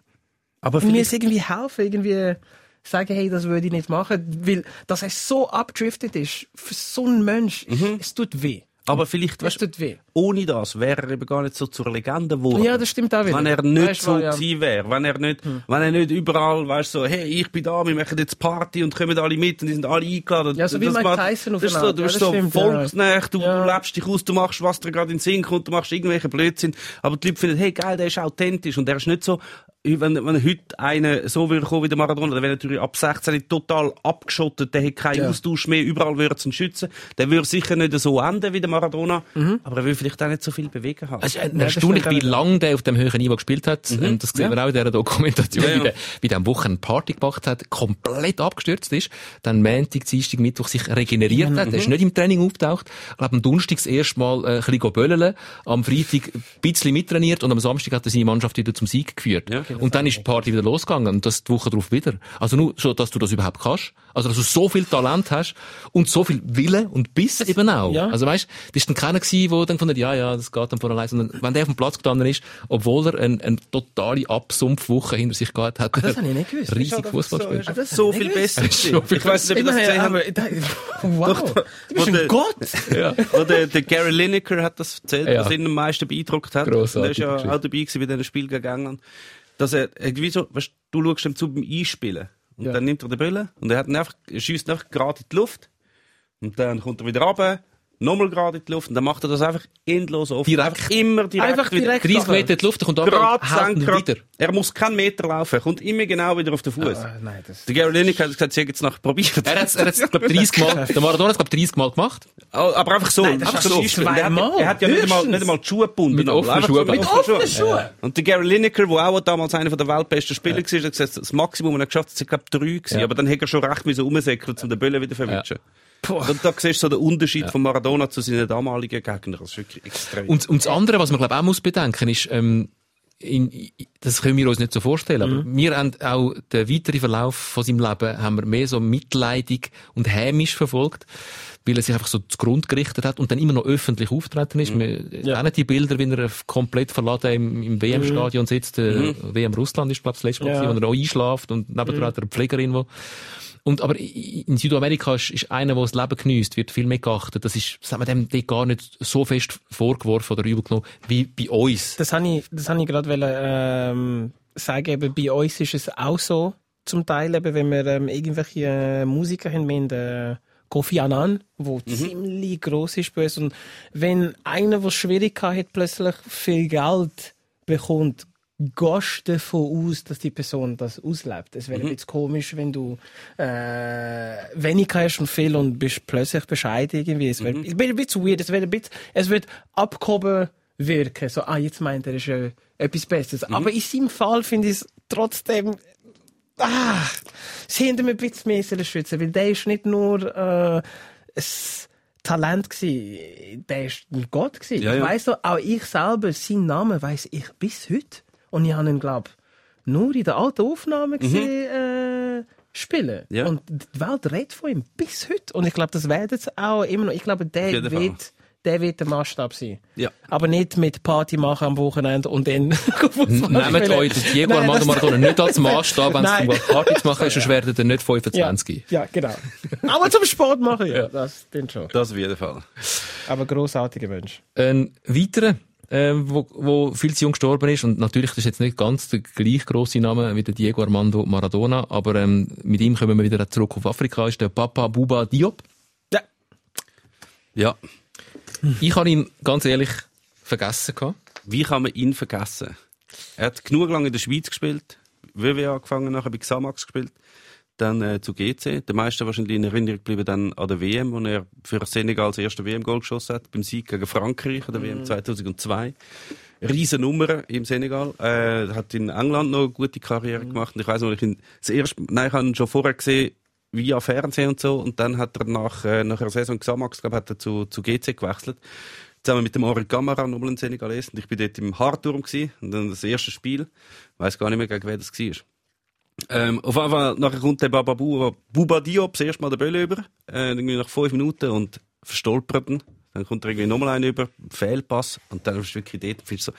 Aber mir vielleicht, irgendwie helfen, irgendwie sagen, hey, das würde ich nicht machen, weil dass er so abdriftet ist für so einen Mensch, Mhm. es tut weh. Aber vielleicht, weißt, du, tut weh. Ohne das wäre er eben gar nicht so zur Legende geworden. Ja, das stimmt auch wieder. Wenn er nicht Weißt so ja. gewesen wäre, wenn er nicht, wenn er nicht überall, weißt so, hey, ich bin da, wir machen jetzt Party und kommen alle mit und die sind alle eingeladen. Ja, so wie Mike Tyson auf so, du Ja, bist so stimmt, ja. volksnächt, du, Ja. du lebst dich aus, du machst, was dir gerade in den Sinn kommt, du machst irgendwelche Blödsinn. Aber die Leute finden, hey, geil, der ist authentisch und der ist nicht so, wenn, wenn heute einer so würde kommen wie der Maradona, der wäre natürlich ab 16 total abgeschottet, der hat keinen Ja. Austausch mehr, überall würde es ihn schützen. Der würde sicher nicht so enden wie der Maradona, aber er will vielleicht auch nicht so viel bewegen haben. Es ist erstaunlich, wie lange der auf dem höheren Niveau gespielt hat. Ähm, Das sehen wir auch in dieser Dokumentation, wie der, wie der am Wochenende Party gemacht hat, komplett abgestürzt ist, dann Montag, Dienstag, Mittwoch sich regeneriert hat. Der ist nicht im Training aufgetaucht. Ich glaube, am Donnerstag das erste Mal äh, ein bisschen böllen, am Freitag ein bisschen mittrainiert und am Samstag hat er seine Mannschaft wieder zum Sieg geführt. Ja. und dann ist die Party wieder losgegangen und das die Woche darauf wieder. Also nur schon, dass du das überhaupt kannst. Also, dass du so viel Talent hast und so viel Wille und Biss eben auch. ja. Also weißt, das ist dann keiner gewesen, der dann hat, ja, ja, das geht dann von allein, sondern wenn der auf dem Platz gestanden ist, obwohl er eine, eine totale Absumpfwoche hinter sich gehabt hat, das habe ich nicht gewusst. riesig Ist aber Fußball so- gespielt. ist das so viel besser. *laughs* Ich weiß nicht, ob ihr das gesehen da, *laughs* wow. Doch, du bist der- ein Gott. Ja. Wo der, der Gary Lineker hat das erzählt, Ja. was ihn am meisten beeindruckt hat. Grossartige Und er ist ja auch dabei gewesen bei diesem Spiel gegen England. Dass er, irgendwie so, weißt, du schaust ihm zu beim Einspielen. Und Ja. dann nimmt er den Böllen und er hat ihn einfach, schießt ihn einfach gerade in die Luft. Und dann kommt er wieder runter, nochmal gerade in die Luft. Und dann macht er das einfach endlos oft. Direkt. Einfach immer direkt. Einfach wieder. direkt. 30 Meter in die Luft, er kommt Gerade wieder. Er muss keinen Meter laufen, er kommt immer genau wieder auf den Fuß. Ah, nein, das- Der Gary Lineker hat gesagt, sie hat jetzt nachher probiert. Er hat er hat's, glaub *laughs* 30 Mal, der Maradona hat glaub 30 Mal gemacht. Oh, Aber einfach so. Nein, das einfach ist so. schon Er hat, zweimal. er hat ja nicht einmal, nicht einmal die Schuhe gebunden. Mit offenen Schuhen. so Mit offenen Schuhen. Und der Gary Lineker, der auch damals einer der weltbesten Spieler war, hat gesagt, das Maximum, das er geschafft hat, sind, glaube drei gewesen. Ja. Aber dann hätte er schon recht müssen rumsäckeln, um den Böllen wieder zu verwischen. Und da siehst du so den Unterschied von Maradona zu seinen damaligen Gegnern. Das ist wirklich extrem. Und, und das andere, was man glaube auch muss bedenken, ist, ähm, in, das können wir uns nicht so vorstellen, aber wir haben auch den weiteren Verlauf von seinem Leben haben wir mehr so mitleidig und hämisch verfolgt, weil er sich einfach so zu Grund gerichtet hat und dann immer noch öffentlich auftreten ist. Wir kennen die Bilder, wie er komplett verladen im, im WM-Stadion sitzt. Äh, WM Russland ist, glaube ich, das letzte Mal, Ja. gewesen, wo er auch einschlaft und nebendran hat er eine Pflegerin, wo und aber in Südamerika ist, ist einer, der das Leben geniesst, wird viel mehr geachtet. Das ist, das man dem dort gar nicht so fest vorgeworfen oder übel genommen wie bei uns. Das habe ich, das habe ich gerade wollen, ähm, sagen. Eben, bei uns ist es auch so, zum Teil, eben, wenn wir ähm, irgendwelche äh, Musiker haben, wir haben äh, Kofi Annan, wo ziemlich groß ist bei uns. Und wenn einer, der Schwierigkeiten hat, plötzlich viel Geld bekommt, gehst du davon aus, dass die Person das auslebt. Es wäre ein bisschen komisch, wenn du äh, wenig hast und viel und bist plötzlich bescheiden irgendwie. Es wäre wäre ein bisschen weird. Es wäre ein bisschen, es wird abgehoben wirken. So, ah, jetzt meint er, ist äh, etwas Besseres. Aber in seinem Fall finde ich es trotzdem ah, sie hätten mir ein bisschen mehr schützen weil der ist nicht nur äh, ein Talent gsi, der ist ein Gott gsi. Ja, ja. weiss doch, auch ich selber, seinen Namen weiss ich bis heute. Und ich habe ihn, glaub, nur in der alten Aufnahme gesehen, äh, spielen. Ja. Und die Welt redet von ihm bis heute. Und ich glaube, das werden sie auch immer noch. Ich glaube, der wird, der wird der Maßstab sein. Ja. Aber nicht mit Party machen am Wochenende und dann *laughs* Nehmt euch den Diego Armando das- Maradona nicht als *laughs* Maßstab, wenn es Party zu machen ist, sonst werdet ihr nicht Ja, 25. ja, genau. Aber zum Sport machen, ja. Das stimmt schon. Das auf jeden Fall. Aber grossartiger Mensch. Ein weiterer, ähm, wo, wo viel zu jung gestorben ist, und natürlich, das ist jetzt nicht ganz der gleich grosse Name wie der Diego Armando Maradona, aber ähm, mit ihm kommen wir wieder zurück auf Afrika, ist der Papa Buba Diop. Ja. Ja. Ich habe ihn ganz ehrlich vergessen gehabt. Wie kann man ihn vergessen? Er hat genug lange in der Schweiz gespielt, WW angefangen, nachher bei Xamax gespielt, dann äh, zu GC. Der meiste wahrscheinlich in Erinnerung geblieben dann an der WM, wo er für Senegal das erste WM-Goal geschossen hat, beim Sieg gegen Frankreich an der WM 2002. Riesen Nummer im Senegal. Äh, hat in England noch eine gute Karriere gemacht. Und ich weiß noch, ich ihn das erste, nein, ich habe ihn schon vorher gesehen, via Fernsehen und so. Und dann hat er nach, äh, nach einer Saison Xamax, glaube hat er zu, zu GC gewechselt zusammen mit dem Henri Camara, nochmal ein Senegalese. Und ich bin dort im Hardturm gewesen. Und dann das erste Spiel. Ich weiss gar nicht mehr, gegen wer das war. Ähm, auf jeden Fall, nachher kommt der Bababu, Buba Diop das erste Mal der Bölle über. Äh, irgendwie nach fünf Minuten und verstolpert ihn. Dann kommt er irgendwie nochmal einen über, Fehlpass. Und dann ist wirklich dort, und so,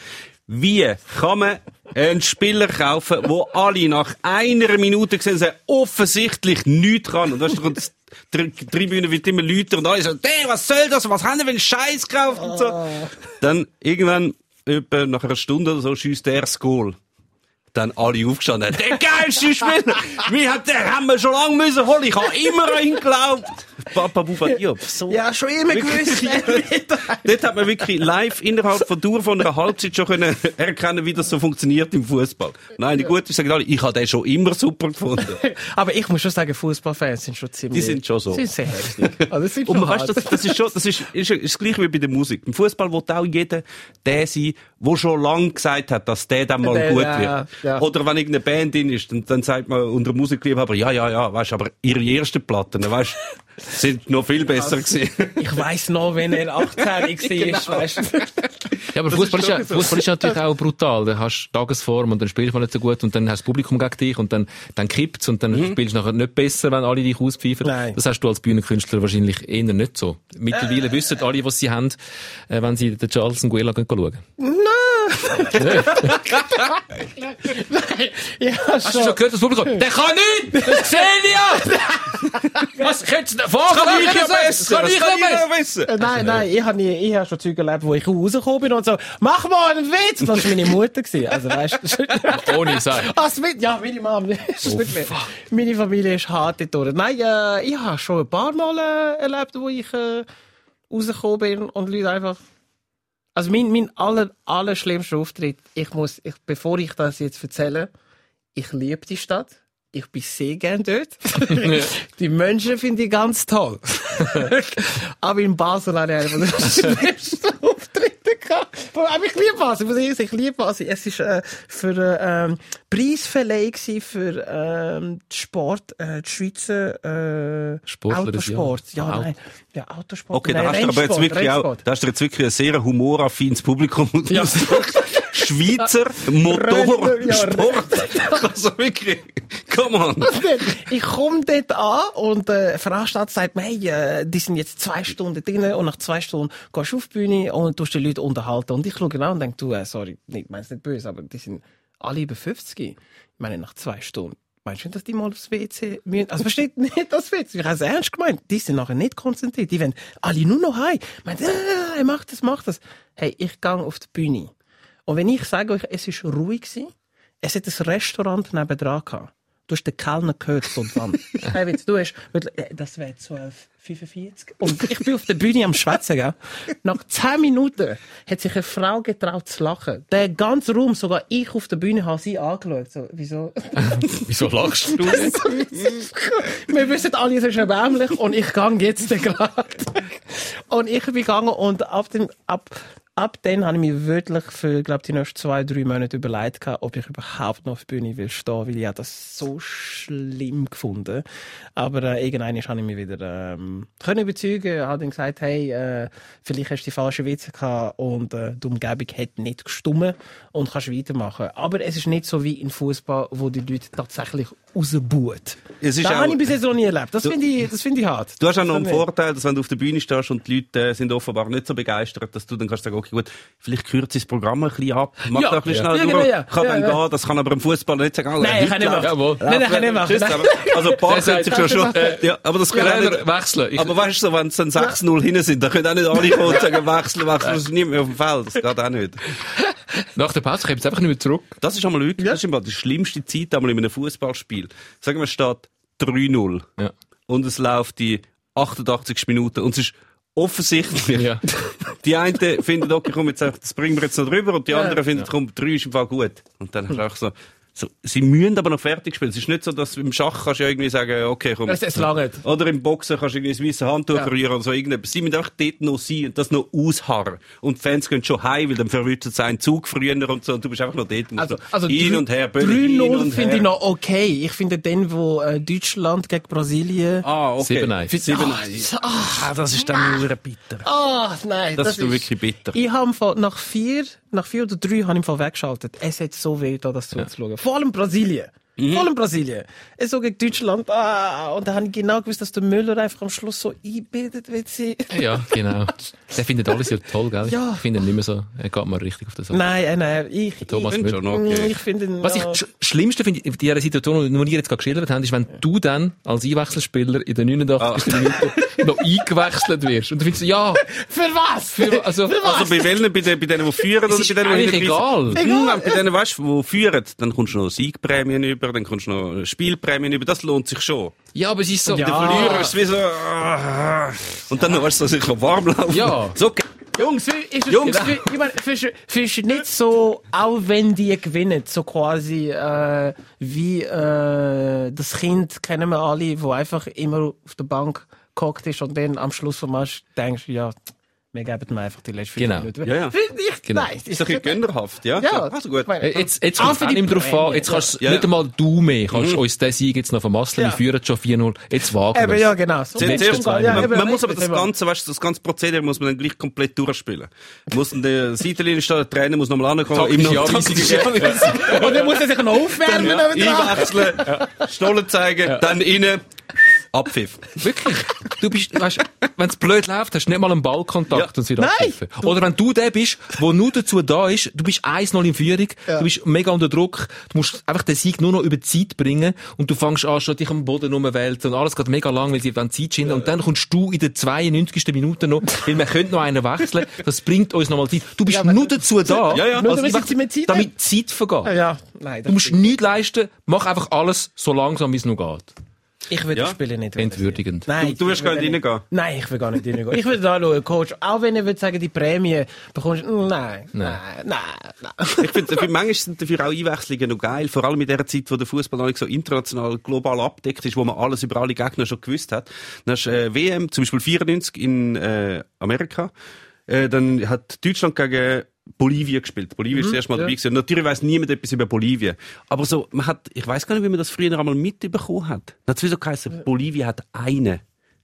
wie kann man einen Spieler kaufen, wo alle nach einer Minute gesehen haben, offensichtlich nichts kann? Und weißt du, kommt die Tribüne wird immer lauter und alle so, was soll das, was haben wir einen Scheiß gekauft und so. Dann irgendwann, etwa nach einer Stunde oder so, schießt der das Goal. Dann alle aufgestanden, der geilste Spieler! Wir den haben wir schon lange müssen holen, ich habe immer an ihn geglaubt. Papa Buba Diop, so Ja, schon immer gewusst. Dort hat man wirklich live innerhalb von Dauer von einer Halbzeit schon können erkennen, wie das so funktioniert im Fußball. Nein, die Guten sagen alle, ich habe den schon immer super gefunden. *laughs* Aber ich muss schon sagen, Fußballfans sind schon ziemlich... Die sind schon so. Sie sind sehr heftig. *laughs* Also, das Und weißt, das, das ist schon, das ist, ist, ist das gleiche wie bei der Musik. Im Fußball will auch jeder der sein, der schon lange gesagt hat, dass der dann mal Der, gut ja, wird. Ja. Oder wenn irgendeine Band drin ist, dann, dann sagt man unter Musikliebhaber, ja, ja, ja, weißt, aber ihre ersten Platten, weißt, *laughs* sind noch viel besser gewesen. Ich weiss noch, wenn er 18 *laughs* war, Genau. weißt. *laughs* Ja, aber Fußball ist, ja, so. Fußball ist natürlich auch brutal. Da hast du Tagesform und dann spielst du nicht so gut und dann hast du das Publikum gegen dich und dann, dann kippt's und dann spielst du nachher nicht besser, wenn alle dich auspfeifen. Nein. Das hast du als Bühnenkünstler wahrscheinlich eher nicht so. Mittlerweile wissen alle, was sie haben, äh, wenn sie den Charles Nguela gehen schauen. Ja, Hast du schon gehört, das Publikum? Der kann nicht! Das sehe ich ja! Was, könntest du vorher Kann ich ja besser, Kann das ich ja besser! Äh, Nein, nein, ich habe nie, ich habe schon Zeug erlebt, wo ich rausgekommen bin und so, mach mal einen Witz! Das war meine Mutter. Gewesen. Also, weißt du, Ohne Sein. Ah, das Witz, ja, meine Mom. Das ist wirklich- meine Familie ist hart dort. Nein, äh, ich habe schon ein paar Mal äh, erlebt, wo ich äh, rausgekommen bin und Leute einfach. Also mein, mein aller, aller schlimmster Auftritt, ich muss, ich, bevor ich das jetzt erzähle, ich liebe die Stadt. Ich bin sehr gern dort. *laughs* die Menschen finde ich ganz toll. *laughs* *laughs* Aber in Basel habe ich einen der schlimmsten Auftritte gehabt. Aber ich liebe Basel, ich muss sagen, ich liebe Basel. Es war äh, für äh, ähm, Preisverleih für ähm, Sport, äh, die Schweizer äh, Sportler Autosport. Ja, Jahres. nein. Ja, Autosport. Okay, da nein, hast du aber jetzt wirklich auch, da hast du jetzt wirklich ein sehr humoraffines Publikum. Ja. *laughs* *laughs* Schweizer Motorsport. Also wirklich, come on. Ich komme dort an und äh, Veranstalter sagt mir, hey, äh, die sind jetzt zwei Stunden drin und nach zwei Stunden gehst du auf die Bühne und tust die Leute unterhalten. Und ich schaue genau und denke, du, äh, sorry, ich mein's nicht böse, aber die sind alle über 50. Ich meine, nach zwei Stunden. Meinst du nicht, dass die mal aufs WC müssen? Also versteht nicht das Witz. Ich habe es ernst gemeint. Die sind nachher nicht konzentriert. Die wollen alle nur noch heim. Ich meine, äh, mach das, mach das. Hey, ich gehe auf die Bühne. Und wenn ich sage euch, es ist ruhig gewesen, es hat ein Restaurant nebendran gehabt. Du hast den Kellner gehört dort dran. *laughs* hey, Witz, du hast, äh, das wäre 12,45. Und ich bin auf der Bühne am Schwätzen, gell? Nach 10 Minuten hat sich eine Frau getraut zu lachen. Der ganze Raum, sogar ich auf der Bühne, habe sie angeschaut. So, wieso? *laughs* Wieso lachst du? Wir wissen alle, es ist erbärmlich und ich gehe jetzt gerade. Und ich bin gegangen und ab dem, ab, ab dann habe ich mir wirklich für, glaube die nächsten zwei, drei Monate überlegt, ob ich überhaupt noch auf die Bühne will stehen, weil ich habe das so schlimm gefunden. Aber äh, irgendwann habe ich mich wieder ähm, können überzeugen, habe dann gesagt, hey, äh, vielleicht hast du die falschen Witze gehabt und äh, die Umgebung hat nicht gestummen und kannst weitermachen. Aber es ist nicht so wie in Fußball, wo die Leute tatsächlich ist Das habe ich bis jetzt noch nie erlebt. Das finde ich, das finde ich hart. Du hast auch noch einen ich- Vorteil, dass wenn du auf der Bühne stehst und die Leute äh, sind offenbar nicht so begeistert, dass du dann kannst sagen, okay, gut, vielleicht kürze ich das Programm ein bisschen ab, mach Ja. da ein bisschen Ja. schnell Ja, genau, ja. kann Ja, dann ja. gehen, das kann aber im Fußball nicht sagen, Nein, kann ich machen. Jawohl. Nein, nein, kann ich machen. Also ein paar können sich schon schon, ja, aber das können auch Trainer nicht, wechseln. Ich, aber weißt du, wenn es dann 6-0 hinten sind, dann können auch nicht alle *laughs* kommen und sagen, wechseln, wechseln, das ist niemand mehr auf dem Feld, das geht auch nicht. nach der Pause kommt es einfach nicht mehr zurück. Das ist einmal wirklich, das ist einmal die schlimmste Zeit einmal in einem Fußballspiel. Sagen wir, es steht 3-0 Ja. und es läuft die 88 Minuten und es ist offensichtlich, Ja. *laughs* die einen finden, okay, komm, jetzt, das bringen wir jetzt noch drüber und die anderen finden, komm, 3 ist im Fall gut. Und dann hast du auch so, so, sie müssen aber noch fertig spielen. Es ist nicht so, dass im Schach kannst du ja irgendwie sagen, okay, komm. Es, es langt. Oder im Boxen kannst du irgendwie ein weißes Handtuch Ja. rühren oder so irgendetwas. Sie müssen einfach dort noch sein und das noch ausharren. Und die Fans gehen schon heim, weil dann verwünscht sie einen Zug früher und so. Und du bist einfach noch dort. musst Also, noch also hin und her, Bölle, hin 3-0 und finde her. ich noch okay. Ich finde den, wo äh, Deutschland gegen Brasilien. Ah, okay. 7-1. 7-1. Ah, das ist dann nur bitter. ah, nein. Das ist wirklich bitter. Ich habe nach vier, nach vier oder drei habe ich im Fall weggeschaltet. Es hat so weh, da das zuzuschauen. Vor allem Brasilien. Mhm. Vor allem Brasilien. Es so gegen Deutschland. Ah, und da habe ich genau gewusst, dass der Müller einfach am Schluss so einbildet wird sie. Ja, genau. Der findet alles ja toll, gell? Ja. Ich finde ihn nicht mehr so, er geht mir richtig auf den Sack. Nein, äh, nein, ich, Thomas ich, Müller. Schon okay. ich finde ihn, Was ich sch Schlimmste finde, in dieser Situation, die wir jetzt gerade geschildert haben, ist, wenn du dann als Einwechselspieler in der 89. Minute *laughs* noch eingewechselt wirst. Und du findest, ja, für was? für, also, Also bei welchen? Bei denen, bei denen, die führen oder bei denen, die egal. Hm, bei denen, weißt du, die führen, dann kommst du noch Siegprämien über, dann kommst du noch Spielprämien über, das lohnt sich schon. Ja, aber es ist so, Ja. Der Verlierer ist wie so, ah, und dann weißt du, dass ich noch warm laufen. Ja. So, okay. Jungs, ist es, Jungs. Wie, ich meine, findest du nicht so, auch wenn die gewinnen, so quasi äh, wie äh, das Kind kennen wir alle, wo einfach immer auf der Bank gehockt ist und dann am Schluss vom Match denkst, ja, wir geben ihm einfach die letzten Genau. Minuten. Ja, ja. Finde Ich, Genau. Nein, Ist doch ein bisschen gönnerhaft, ja? Ja, Also gut. Äh, Jetzt, jetzt Auch kommt es nicht drauf an. Jetzt kannst ja. nicht einmal du mehr, kannst uns den Sieg jetzt noch vermasseln. Ja. Wir führen schon 4-0. Jetzt wagen Eben, wir's. ja, genau. So Zuerst, umgehen. Ja, man, man muss aber das ganze, weißt du, das ganze Prozedere muss man dann gleich komplett durchspielen. Muss dann der Seitenlinie stehen, der Trainer muss nochmal ankommen, ihm noch Anweisungen *laughs* Und dann muss er sich noch aufwärmen. ja, einwechseln, Stollen zeigen, dann innen, Abpfiff. Wirklich. Du bist, weißt, wenn es blöd läuft, hast du nicht mal einen Ballkontakt Ja. und sie abpfiffen. Oder wenn du der bist, der nur dazu da ist, du bist 1-0 in Führung, du bist mega unter Druck, du musst einfach den Sieg nur noch über die Zeit bringen und du fängst an, schon dich am Boden rumwälzen und alles geht mega lang, weil sie dann Zeit schinden und dann kommst du in der 92. Minute noch, weil wir können noch einen wechseln, das bringt uns nochmal Zeit. Du bist Ja, nur dazu da, Ja, ja. Nur als damit Zeit damit Zeit vergeht. Ja, nein. Du musst nichts leisten, mach einfach alles so langsam, wie es noch geht. Ich will Ja. das Spiel nicht. Entwürdigend. Nein, Du wirst ich will gar nicht reingehen. Nein, ich will gar nicht reingehen. Ich will da schauen, Coach. Auch wenn ich würde sagen, die Prämie bekommst du, nein, nein, nein, nein. Ich finde, für manchmal sind dafür auch Einwechslungen noch geil. Vor allem in der Zeit, wo der Fußball noch nicht so international, global abdeckt ist, wo man alles über alle Gegner schon gewusst hat. Dann hast du äh, WM, zum Beispiel 94 in äh, Amerika. Äh, dann hat Deutschland gegen Bolivien gespielt. Bolivien ist das erste Mal dabei gewesen. Natürlich weiss niemand etwas über Bolivien. Aber so, man hat, ich weiß gar nicht, wie man das früher einmal mitbekommen hat. Dann hat es wie so geheißen, Bolivien hat einen,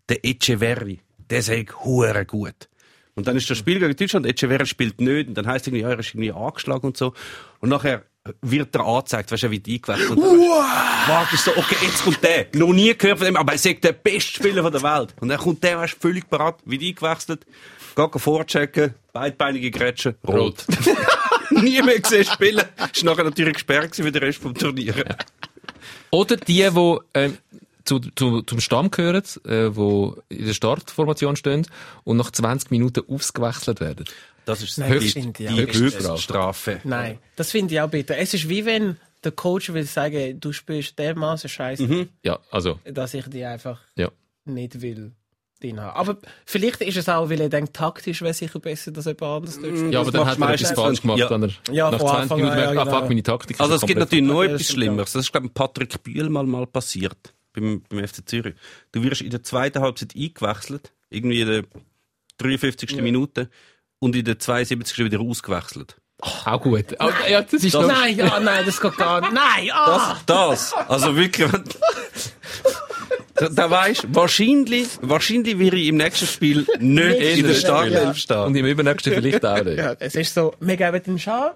der Echeverri. Der sagt hure gut. Und dann ist das Spiel gegen Deutschland, Echeverri spielt nicht, und dann heisst es irgendwie, ja, er ist irgendwie angeschlagen und so. Und nachher wird er angezeigt, weißt du, er wird eingewechselt. Dann wartest du so, okay, jetzt kommt der. Noch nie gehört von dem, aber er sagt der beste Spieler von der Welt. Und dann kommt der, weißt du, völlig parat, wird eingewechselt, geht vorchecken, beidbeinige Grätsche, rot. *laughs* nie mehr gesehen spielen. Ist nachher natürlich gesperrt gewesen für den Rest vom Turnier. Oder die, die ähm, zu, zu, zum Stamm gehören, äh, die in der Startformation stehen und nach 20 Minuten ausgewechselt werden. Das ist Nein, das die, die Höchststrafe. Höchststrafe. Nein, das finde ich auch bitter. Es ist wie wenn der Coach will sagen, du spielst dermaßen scheiße, Ja, also, dass ich die einfach ja. nicht will. Drin haben. Aber vielleicht ist es auch, weil er denkt, taktisch wäre sicher besser, dass jemand anders tut. Ja, aber dann hat er du etwas falsch gemacht, ja. wenn er Ja, nach von 20 Anfang Minuten an, ja, merkt, ah, genau. fuck, meine Taktik ist Also es gibt natürlich noch Ja, das etwas Schlimmeres. Das ist, glaube ich, Patrick Bühl mal, mal passiert beim, beim FC Zürich. Du wirst in der zweiten Halbzeit eingewechselt, irgendwie in der 53. Minute, und in der 72. wieder ausgewechselt. Auch gut. Ah, Ja, das ist noch... Nein, ja, nein, das geht gar nicht. Nein, ah! Das, das, also wirklich, *laughs* da, da weisst, wahrscheinlich, wahrscheinlich wäre ich im nächsten Spiel nicht in der Ja. Startelf Und stehen. im übernächsten vielleicht auch nicht. Ja, es ist so, wir geben den Chance.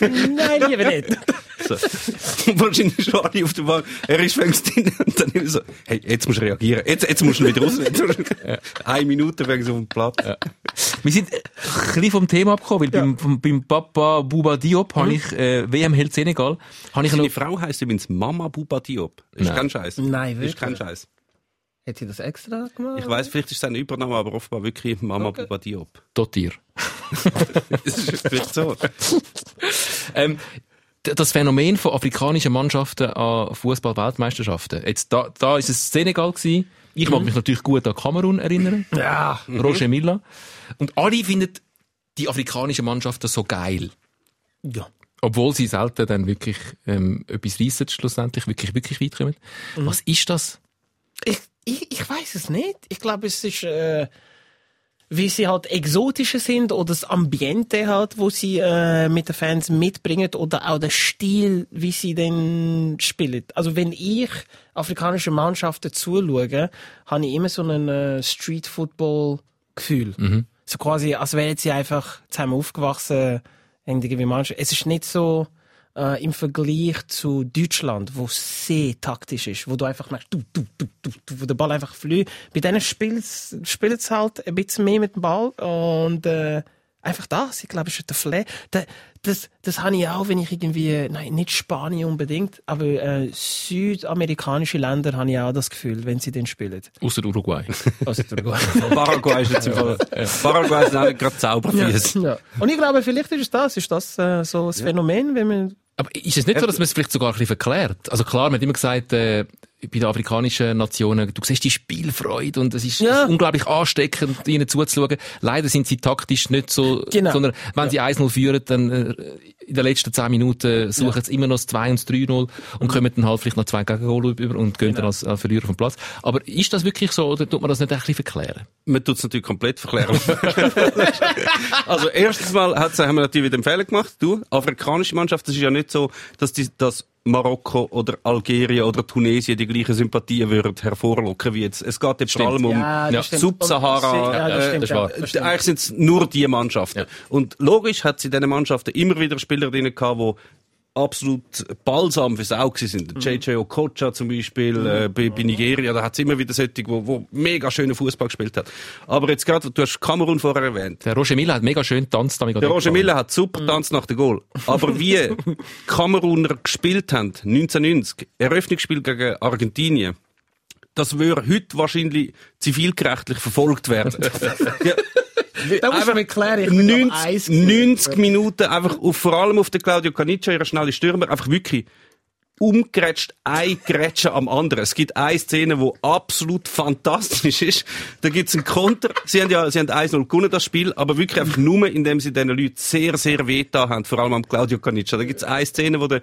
Nein, lieber nicht. So. Und wahrscheinlich schon alle auf der Bank. Er ist fängst drin und dann immer so, hey, jetzt musst du reagieren. Jetzt, jetzt musst du wieder raus. Jetzt musst du- Eine Minute fängst du auf dem Platz. Wir sind ein bisschen vom Thema abgekommen, weil beim, vom- beim Papa Bouba Diop habe ich, äh, WM Held Senegal, habe ich noch, Seine Frau heisst übrigens Mama Buba Diop. Ist Nein. kein Scheiß. Nein, Ist wirklich? kein Scheiß. Hat sie das extra gemacht? Ich weiss, vielleicht ist es ein Übernahme, aber offenbar wirklich Mama Buba Diop. Dotier. *laughs* Das ist vielleicht so. *laughs* Ähm, das Phänomen von afrikanischen Mannschaften an Fußball-Weltmeisterschaften. Jetzt, da, da ist es Senegal gewesen. Ich mag mich natürlich gut an Kamerun erinnern. Ja. Roger Milla. Und alle finden die afrikanischen Mannschaften so geil. Ja. Obwohl sie selten dann wirklich ähm, etwas reissen, schlussendlich wirklich, wirklich weit kommen. Was ist das? Ich, ich, ich weiß es nicht. Ich glaube, es ist, äh, wie sie halt exotischer sind oder das Ambiente halt, wo sie äh, mit den Fans mitbringen oder auch der Stil, wie sie denn spielen. Also wenn ich afrikanische Mannschaften zuschaue, habe ich immer so ein äh, Street Football Gefühl. So quasi, als wären sie einfach zusammen aufgewachsen, irgendwie Mannschaften. Es ist nicht so, äh, im Vergleich zu Deutschland, wo sehr taktisch ist, wo du einfach merkst, du, du, du, du, du, wo der Ball einfach fliegt. Bei denen spielt es halt ein bisschen mehr mit dem Ball und äh, einfach das. Ich glaube, ist der Flair. Das, das, das habe ich auch, wenn ich irgendwie, nein, nicht Spanien unbedingt, aber äh, südamerikanische Länder habe ich auch das Gefühl, wenn sie den spielen. Außer Uruguay. *laughs* Also Uruguay. *laughs* Paraguay ist jetzt im Fall, Paraguay ist auch gerade Zauberfies. ja. Und ich glaube, vielleicht ist es das, ist das äh, so das Phänomen, wenn man Aber ist es nicht so, dass man es vielleicht sogar ein bisschen verklärt? Also klar, man hat immer gesagt, äh, bei den afrikanischen Nationen, du siehst die Spielfreude und es ist Ja. unglaublich ansteckend, ihnen zuzuschauen. Leider sind sie taktisch nicht so, Genau. sondern wenn sie 1-0 führen, dann äh, in den letzten 10 Minuten suchen sie immer noch das 2 und das 3-0 und kommen dann halt vielleicht noch zwei Gegengol über und gehen dann als, als Verlierer vom Platz. Aber ist das wirklich so oder tut man das nicht ein bisschen verklären? Man tut es natürlich komplett verklären. *laughs* also erstens mal haben wir natürlich wieder einen Fehler gemacht. Du, afrikanische Mannschaft, das ist ja nicht so, dass die, dass Marokko oder Algerien oder Tunesien die gleichen Sympathien würden hervorlocken wie jetzt. Es geht eben vor allem um Ja, Ja. Subsahara. Ja, äh, das stimmt. Eigentlich sind es nur die Mannschaften. Ja. Und logisch hat sie in diesen Mannschaften immer wieder Spieler drin gehabt, die absolut balsam fürs Auge sind. Mhm. JJ Okocha zum Beispiel, äh, bei, bei Nigeria, da hat es immer wieder solche, wo, wo mega schönen Fußball gespielt hat. Aber jetzt gerade, du hast Kamerun vorher erwähnt. Der Roger Miller hat mega schön getanzt. damit Der Roger Miller hat super tanzt nach dem Goal. Aber wie *laughs* Kameruner gespielt haben, 1990, Eröffnungsspiel gegen Argentinien, das würde heute wahrscheinlich zivilgerechtlich verfolgt werden. *laughs* ja, Da musst du mir erklären, ich bin am 90, Eis gewesen. 90 Minuten einfach auf, vor allem auf den Claudio Canicia, ihre schnelle Stürmer, einfach wirklich umgerätscht, ein Grätsche am anderen. Es gibt eine Szene, die absolut fantastisch ist. Da gibt's einen Konter. Sie haben ja, sie haben 1-0 gewonnen, das Spiel, aber wirklich einfach nur, indem sie diesen Leuten sehr, sehr weh da haben, vor allem am Claudio Canicia. Da gibt's eine Szene, wo der,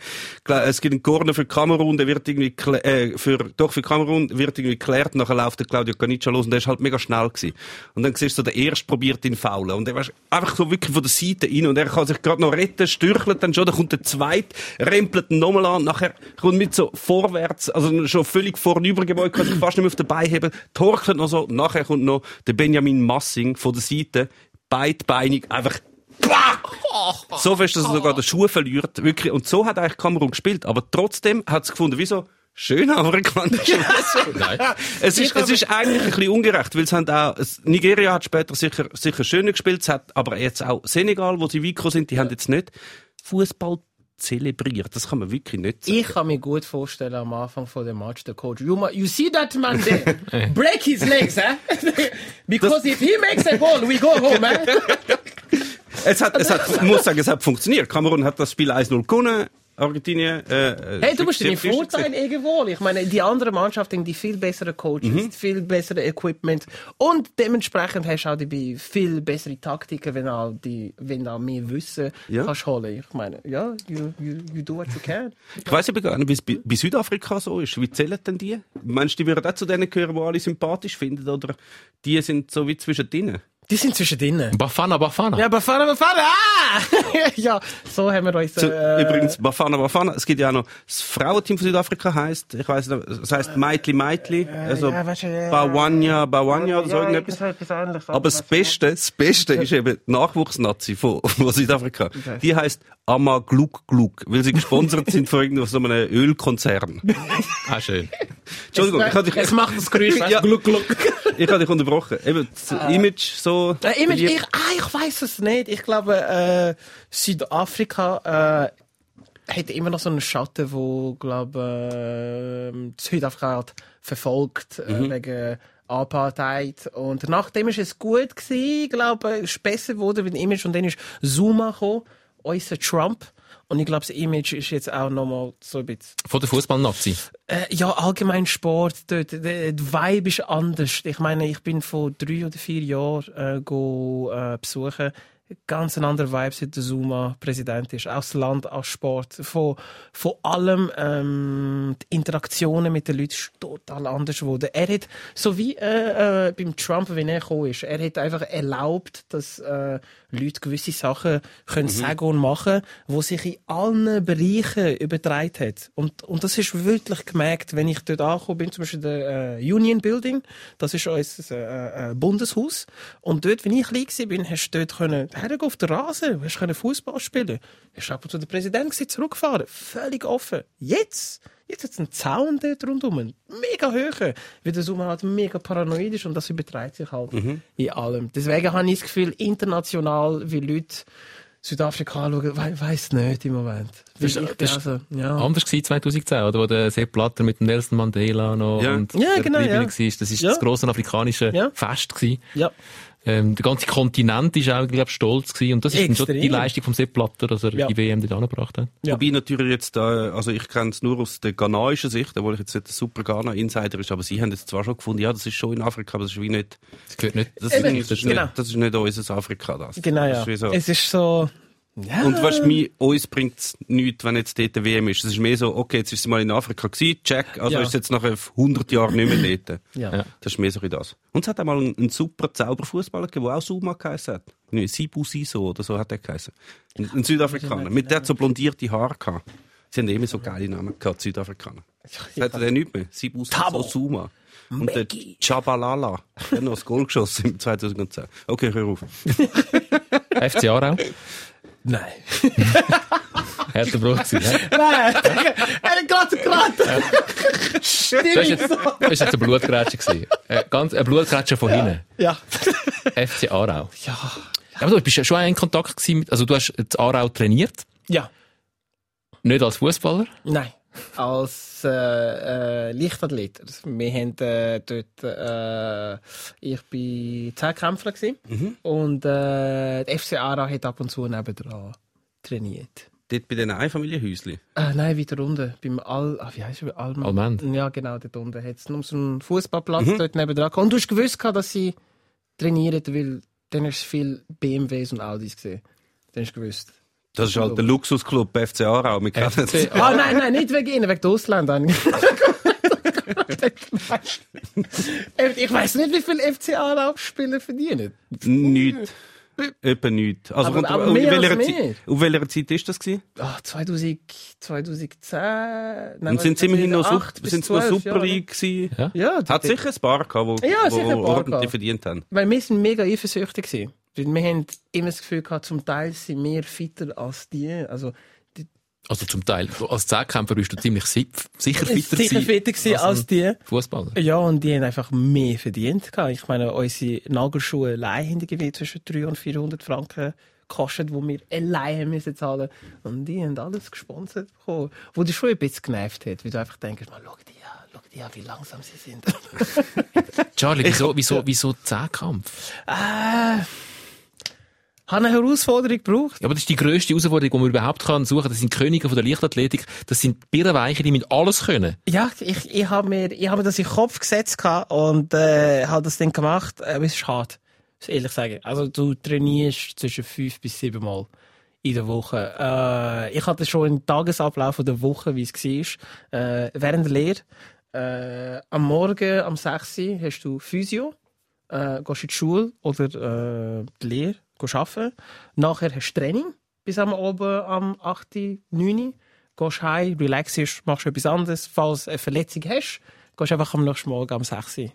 es gibt einen Corner für Kamerun, der wird irgendwie, äh, für, doch für Kamerun wird irgendwie geklärt, nachher läuft der Claudio Canicia los und der ist halt mega schnell gewesen. Und dann siehst du, der Erste probiert ihn faulen. Und er war einfach so wirklich von der Seite rein und er kann sich gerade noch retten, stürchelt dann schon, dann kommt der Zweite, rempelt ihn nochmal an, nachher kommt mit so vorwärts, also schon völlig vornübergebeut, kann sich fast nicht mehr auf den Bein heben, torkelt noch so, nachher kommt noch der Benjamin Massing von der Seite, beidbeinig, einfach so fest, dass er sogar den Schuh verliert, wirklich. Und so hat eigentlich Kamerun gespielt. Aber trotzdem hat es gefunden, wieso? Schön amerikanische *laughs* Nein. es ist, es ist eigentlich ein bisschen ungerecht, weil es haben auch, Nigeria hat später sicher, sicher schöner gespielt, es hat aber jetzt auch Senegal, wo sie gekommen sind, die haben jetzt nicht Fußball zelebriert. Das kann man wirklich nicht sagen. Ich kann mir gut vorstellen am Anfang von dem Match, der Coach, you, ma- you see that man there? *laughs* Break his legs, eh? *laughs* Because if he makes a goal, we go home, eh? *laughs* Es hat, es hat, ich muss sagen, es hat funktioniert. Kamerun hat das Spiel 1-0 gewonnen, Argentinien, äh, Hey, du deinen frisch Vorteil irgendwo. Ich meine, die anderen Mannschaften haben die viel besseren Coaches, Mhm. viel bessere Equipment und dementsprechend hast du auch die viel bessere Taktiken, wenn auch die, wenn du auch mehr Wissen Ja. kannst holen. Ich meine, ja, you, you, you do what you can. Ich weiss aber gar nicht, wie es bei, bei Südafrika so ist. Wie zählen denn die? Meinst du, die würden auch zu denen gehören, die alle sympathisch finden? Oder die sind so wie zwischen denen? Die sind zwischen denen. Bafana, Bafana. Ja, Bafana, Bafana! Ah! *laughs* ja, so haben wir uns. So, Äh, Übrigens, Bafana Bafana. Es gibt ja auch noch, das Frauenteam von Südafrika heisst, ich weiss nicht, es heisst Meitli Meitli, also ja, weißt du, ja. Bawanya Bawanya oder so irgendetwas. etwas ähnliches. Aber das Beste, das Beste ist eben die Nachwuchsnazi von, von Südafrika. Die heisst Ama Gluk Gluk, weil sie gesponsert sind von irgendeinem so einem Ölkonzern. Ah, schön. Entschuldigung, ich habe dich, Es macht das Geräusch, Ja. gluck, gluck. Ich habe dich unterbrochen. Eben, das Image so. Äh, Image, ich, ah, ich weiß es nicht. Ich glaube, äh, Südafrika äh, hat immer noch so einen Schatten, wo glaube äh, Südafrika hat verfolgt äh, Mhm. wegen Apartheid. Und nachdem ist es gut gewesen, ich glaube, es ist besser geworden mit dem Image. Und dann ist Zuma gekommen, unser Trump. Und ich glaube, das Image ist jetzt auch nochmal so ein bisschen Von der Fußballnazi. äh, ja, allgemein Sport, dort, der, der Vibe ist anders. Ich meine, ich bin vor drei oder vier Jahren äh, go, äh, besuchen. Ganz ein anderer Vibe, seit der Zuma Präsident ist. Aus Land, aus Sport. Von, von allem, ähm, die Interaktionen mit den Leuten ist total anders geworden. Er hat, so wie äh, äh, beim Trump, wenn er gekommen ist, er hat einfach erlaubt, dass äh, Leute gewisse Sachen können sagen und machen, wo sich in allen Bereichen übertragen hat. Und, und das ist wirklich gemerkt, wenn ich dort angekommen bin, zum Beispiel der äh, Union Building, das ist unser äh, äh, Bundeshaus. Und dort, wenn ich klein war, bin, hast du dort können, hergehen auf den Rasen, hast können Fußball spielen. Hast ab und zu der Präsident gesehen, zurückgefahren, völlig offen. Jetzt, jetzt hat es einen Zaun dort rundum, mega hoch, weil der Sommer halt mega paranoid ist und das übertreibt sich halt in allem. Deswegen habe ich das Gefühl, international, wie Leute Südafrika anschauen, we weiss nicht im Moment. Das ist- das also, ja. Anders gewesen 2010, oder? Wo der Sepp Blatter mit dem Nelson Mandela noch Ja. und Ja, genau, ja. war. Das ist Ja. das grosse afrikanische Ja. Fest gewesen. ja. Ähm, der ganze Kontinent ist auch, glaub, stolz gewesen. Und das ist schon Extrem. die Leistung vom Sepp Blatter, dass er Ja. die WM dort angebracht hat. Ja. Wobei natürlich jetzt da, also ich kenne es nur aus der ghanaischen Sicht, obwohl ich jetzt nicht der super Ghana-Insider ist, aber sie haben jetzt zwar schon gefunden, ja, das ist schon in Afrika, aber das ist wie nicht, Das gehört nicht. das, Eben, ist, das, ist genau. nicht, das ist nicht unser Afrika, das. Genau, das ja. Ist wie so. Es ist so, ja. Und weißt du, mir- uns bringt es nichts, wenn jetzt dort eine WM ist. Es ist mehr so, okay, jetzt ist sie mal in Afrika gewesen, check, also Ja. ist jetzt nach 100 Jahren nicht mehr dort. ja. Ja. Das ist mehr so wie das. Und es hat einmal einen, einen super Zauberfußballer gegeben, der auch Suma geheißen hat. Nee, Sibu Siso oder so hat er geheißen. Ein, ein Südafrikaner. Mit der hat so blondierte Haare gehabt. Sie haben immer so geile Namen gehabt, Südafrikaner. Hat er nicht mehr? Sibu Siso Tabo. Suma. Und der Chabalala. Der hat noch das Goal geschossen im 2010. Okay, hör auf. *laughs* FC Aarau. Nein. *laughs* Härter Bruch gewesen. Nein, er hat gerade. Das war jetzt, das ist jetzt eine Blutgrätsche gewesen. Äh, ganz, eine Blutgrätsche von hinten. Ja. FC Aarau. Ja. Ja, Aber du bist ja schon in Kontakt gewesen mit, also du hast jetzt Aarau trainiert. Ja. Nicht als Fußballer. Nein. Als äh, äh, Leichtathlet. Also, wir haben äh, dort, äh, ich bin Zehnkämpfer gewesen. Und äh, der FC Aarau hat ab und zu nebendran trainiert. Dort bei den Einfamilienhäuschen. Äh, nein, weiter unten. Beim Al, ah, wie heißt er? Alm Almend. Ja, genau, dort unten. Hat es nur so einen Fußballplatz dort nebendran. gehabt. Und du hast gewusst, dass sie trainieren, weil dann hast du viel BMWs und Audis gesehen. Dann hast du gewusst. Das ist halt der Luxusclub FC Aarau. Wir kennen es. FC Ah, nein, nein, nicht wegen ihnen, wegen der Ausländer. *laughs* ich weiß nicht, wie viel FC Aarau-Spieler verdienen. Nichts. Etwa nichts. Also, Aber- aber in welcher als Zeit, mehr. auf welcher Zeit ist das gewesen? Ah, 2000, 2010. Nein, Und sind sie immerhin noch, 2008 Sup- bis sind sie noch 12, Super ja, League gewesen? Ja. Ja, Hat sicher ein paar gehabt, die Ja, wo ordentlich verdient haben. Weil wir sind mega eifersüchtig gewesen. Weil wir haben immer das Gefühl gehabt, zum Teil sind wir fitter als die. Also, die Also zum Teil. Als Zehnkämpfer bist du ziemlich si sicher fitter sicher fitter gewesen als als die. Fußballer. Ja, und die haben einfach mehr verdient. gehabt. Ich meine, unsere Nagelschuhe allein haben zwischen 300 und 400 Franken gekostet, die wir allein müssen zahlen Und die haben alles gesponsert bekommen. Wo dich schon ein bisschen genervt hat, weil du einfach denkst, mal, schau die an, schau die an, wie langsam sie sind. *laughs* Charlie, wieso, wieso, wieso Zehnkampf? äh, habe eine Herausforderung gebraucht. Ja, aber das ist die grösste Herausforderung, die man überhaupt kann suchen. Das sind Könige von der Leichtathletik. Das sind Birrenweiche, die mit alles können. Ja, ich, ich habe mir, ich habe mir das in den Kopf gesetzt und äh, habe das dann gemacht. Aber es ist schade, muss ich ehrlich sagen. Also du trainierst zwischen fünf bis sieben Mal in der Woche. Äh, ich hatte schon einen Tagesablauf von der Woche, wie es war, äh, während der Lehre. Äh, am Morgen, am 6 Uhr, hast du Physio, äh, gehst in die Schule oder äh, die Lehre, arbeiten. Nachher hast du Training bis am Abend am 8, 9 Uhr. Gehst heim, relaxierst, machst etwas anderes. Falls du eine Verletzung hast, gehst einfach am nächsten Morgen am 6 Uhr.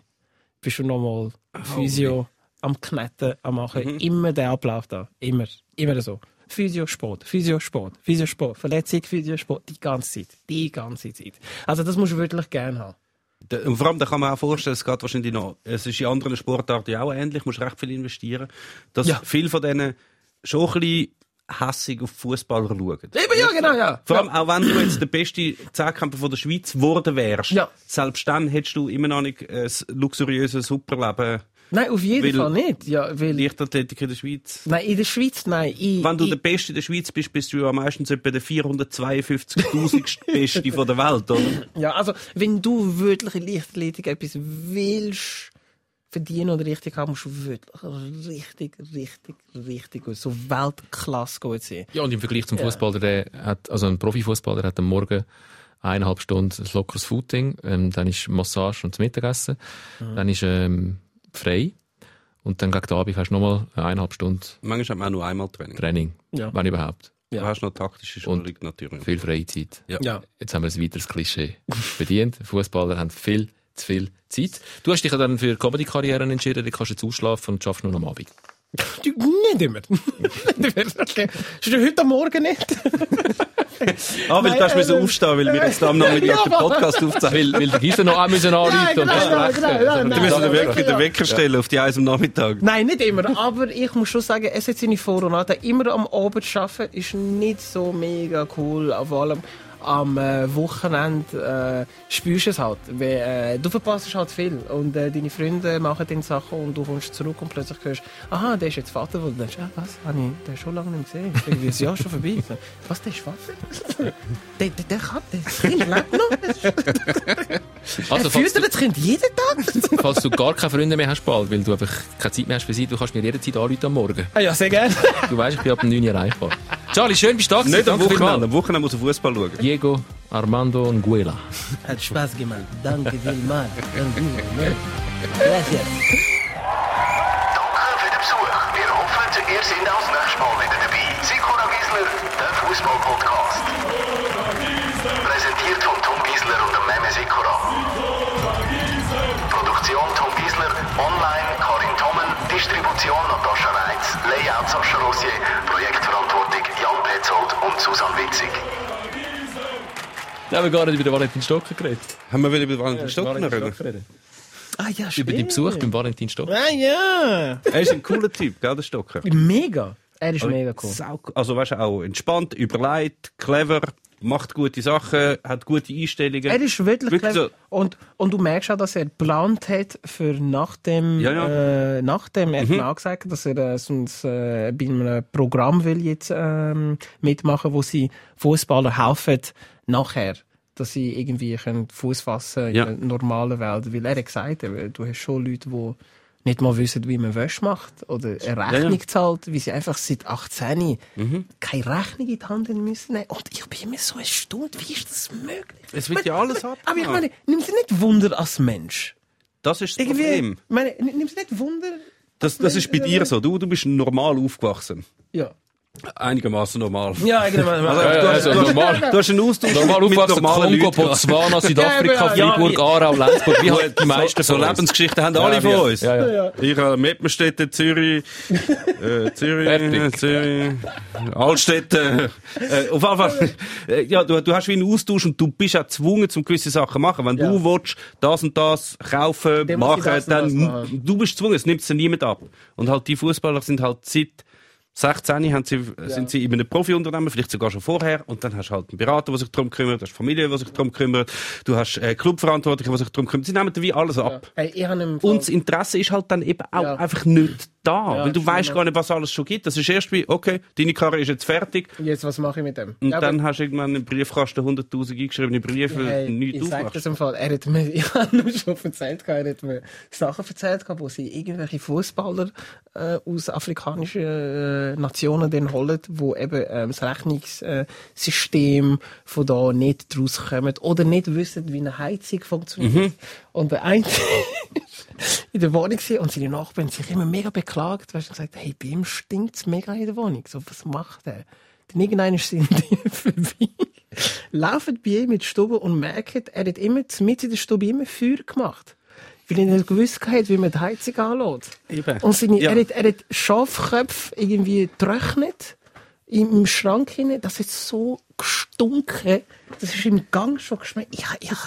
Bist du nochmal Physio, am Knetten, am Machen. Immer der Ablauf da. Immer. Immer so. Physio, Sport, Physio, Sport, Physio, Sport, Verletzung, Physio, Sport. Die ganze Zeit. Die ganze Zeit. Also das musst du wirklich gerne haben. Und vor allem, da kann man auch vorstellen, es geht wahrscheinlich noch, es ist in anderen Sportarten ja auch ähnlich, musst recht viel investieren, dass Ja. viele von denen schon ein bisschen hässig auf Fußballer schauen. Eben, ja, genau, ja. Vor allem, auch wenn du jetzt der beste Zehnkämpfer von der Schweiz geworden wärst, Ja. selbst dann hättest du immer noch nicht ein luxuriöses Superleben Nein, auf jeden Weil- Fall nicht. Ja, weil, Leichtathletik in der Schweiz. nein, in der Schweiz, nein. Ich, Wenn du ich, der Beste in der Schweiz bist, bist du ja meistens etwa der 452.000. Beste *laughs* von der Welt, oder? Ja, also, wenn du wirklich in Leichtathletik etwas willst verdienen oder richtig haben, musst du wirklich richtig, richtig, richtig gut, so Weltklasse gut sein. Ja, und im Vergleich zum Fußballer, der hat, also ein Profifußballer hat am Morgen eineinhalb Stunden ein lockeres Footing, ähm, dann ist Massage und das Mittagessen, dann ist ähm, frei und dann gegen den Abend hast du nochmal eineinhalb Stunden Manchmal hat man auch nur einmal Training. Training, Ja. wenn überhaupt. Du hast noch taktische Schulung natürlich. Viel Freizeit. Ja. Jetzt haben wir ein weiteres Klischee *laughs* bedient. Fußballer haben viel zu viel Zeit. Du hast dich ja dann für Comedy-Karrieren entschieden, du kannst jetzt ausschlafen und schaffst nur noch am Abend. Du, *laughs* nicht immer. *laughs* nicht immer. Ist heute am Morgen nicht? *laughs* Ah, weil Nein, du hast müssen äh, aufstehen, weil wir jetzt am Nachmittag Ja, den Podcast aufzeichnen. Weil, weil der Gisler noch auch müssen anrufen Nein, und genau, besprechen. genau, genau, Also, Du Wecker, ja. den Wecker stellen auf die Eis am Nachmittag. Nein, nicht immer. Aber ich muss schon sagen, es hat seine Vor- und Nachteile. Immer am Abend arbeiten ist nicht so mega cool. Vor allem am äh, Wochenende äh, spürst du es halt. Weil, äh, du verpasst halt viel. Und äh, deine Freunde machen dann Sachen und du kommst zurück und plötzlich hörst aha, der ist jetzt Vater. Und du denkst, ah, was? Habe ich den schon lange nicht gesehen? Irgendwie ist Jahr schon vorbei. Was, der ist Vater? *laughs* der, der, der kann, das Kind lebt noch. *laughs* Also, er du, das Kind jeden Tag. *laughs* falls du gar keine Freunde mehr hast bald, weil du einfach keine Zeit mehr hast für sie, du kannst mir jederzeit anrufen am Morgen. ah, ja, sehr gerne. Du weißt, ich bin ab dem 9 Uhr erreichbar. Charlie, schön bist du da. Nicht am Danke Wochenende. Am Wochenende muss er Fußball schauen. Diego Armando Nguela. Hat Spaß gemacht. Danke vielmals. Danke vielmals. Gracias. Und Susan Witzig. Da haben wir gar nicht über den Valentin Stocker geredet. Haben wir wieder über Valentin Stockner reden? reden. Ah ja, Über den Besuch beim Valentin Stocker. Ah ja. Er ist ein cooler Typ, gell, der Stocker? Mega. Er ist mega cool. Sau- Also, weißt du, auch entspannt, überlegt, clever, macht gute Sachen, hat gute Einstellungen. Er ist wirklich, Wirklich clever. Und, und du merkst auch, dass er geplant hat, für nach dem, Ja, ja. Äh, nach dem, er hat mir auch gesagt, dass er äh, sonst, äh, bei einem Programm will jetzt ähm, mitmachen, wo sie Fußballer helfen nachher, dass sie irgendwie Fuß fassen in Ja. der normalen Welt. Weil er hat gesagt, du hast schon Leute, die nicht mal wissen, wie man Wäsche macht oder eine Rechnung ja. zahlt, wie sie einfach seit 18 Mhm. keine Rechnung in die Hand nehmen müssen. Und ich bin immer so erstaunt, wie ist das möglich? Es wird ja alles Aber ich meine, nimm sie nicht Wunder als Mensch. Das ist das Irgendwie, Problem. ich meine, nimm sie nicht Wunder. Das, das ist bei dir so. Du, du bist normal aufgewachsen. Ja. Einigermaßen normal. Ja, genau. *laughs* Also, du, hast, also normal. du hast einen Austausch Normal mit aufwachsen, normalen Kongo, Leuten. Botswana, *laughs* Südafrika, Ja, Freiburg, Aarau, Lenzburg, wie *laughs* halt die meisten so. Lebensgeschichten haben alle von uns. Ja, ja. Ich habe Meppenstädte, Zürich, äh, Zürich, Fertig. Zürich, Altstädte. Äh, auf jeden Fall, äh, ja, du, du hast wie einen Austausch und du bist auch gezwungen, zum gewisse Sachen zu machen. Wenn Ja. du willst, das und das kaufen, ich machen, dann, das machen. du bist gezwungen, es nimmt dir niemand ab. Und halt die Fußballer sind halt seit 16 haben sie, sind sie in einem Profiunternehmen, vielleicht sogar schon vorher, und dann hast du halt einen Berater, der sich darum kümmert, du hast Familie, die sich darum kümmert, du hast äh, Clubverantwortliche, die sich darum kümmern. Sie nehmen wie alles ab. Hey, im Fall- Und das Interesse ist halt dann eben auch Ja. einfach nicht da, Ja, weil du weißt gar nicht, was alles schon gibt. Das ist erst wie, okay, deine Karriere ist jetzt fertig, Jetzt, was mache ich mit dem? und Ja, dann hast du irgendwann einen Briefkasten 100.000 eingeschriebene Briefe, Hey, nichts ich sag aufmachst. das im Fall. Er hat mir, *laughs* ich habe nur schon erzählt, er hat mir Sachen erzählt, wo sie irgendwelche Fußballer äh, aus afrikanischen äh, Nationen dann holen, wo eben ähm, das Rechnungssystem von da nicht draus kommt oder nicht wissen, wie eine Heizung funktioniert. Und der eine *laughs* in der Wohnung und seine Nachbarn sich immer mega beklagt, weißt, und gesagt, hey, bei ihm stinkt's mega in der Wohnung. So, was macht er? Dann irgendwann sind die vorbei, laufen bei ihm in die Stube und merken, er hat immer mit in der Stube immer Feuer gemacht. Weil er nicht gewusst hat, wie man die Heizung anlässt. Eben. Und seine, Ja. er, hat, er hat Schafköpfe irgendwie getrocknet im Schrank hinein. Das hat so gestunken. Das ist im Gang schon geschmeckt. Ich, ich,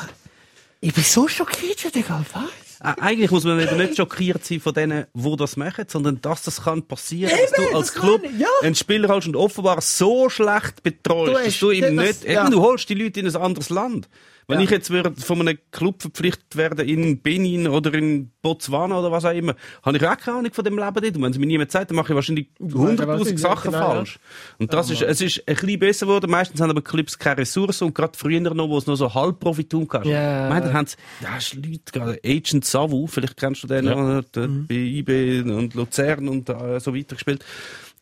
ich bin so schockiert, Digga. Was? Äh, Eigentlich muss man eben nicht schockiert sein von denen, die das machen, sondern dass das kann passieren, dass Eben, du als das Club ja. einen Spieler hast und offenbar so schlecht betreust, dass du ihm das- nicht, ja. eben, du holst die Leute in ein anderes Land. Wenn Ja. ich jetzt würde von einem Club verpflichtet werden in Benin oder in Botswana oder was auch immer, habe ich auch keine Ahnung von dem Leben dort. Und wenn es mir niemand sagt, dann mache ich wahrscheinlich weißt ja, was hunderttausend ich- Sachen genau, falsch. Und das ist, es ist ein bisschen besser geworden. Meistens haben aber Clubs keine Ressourcen und gerade früher noch, wo es noch so Halbprofitum gab. Ja. Ich meine, dann haben sie, da hast du Leute, gerade Agent Savu, vielleicht kennst du den, ja. der Mhm. bei IB und Luzern und äh, so weiter gespielt.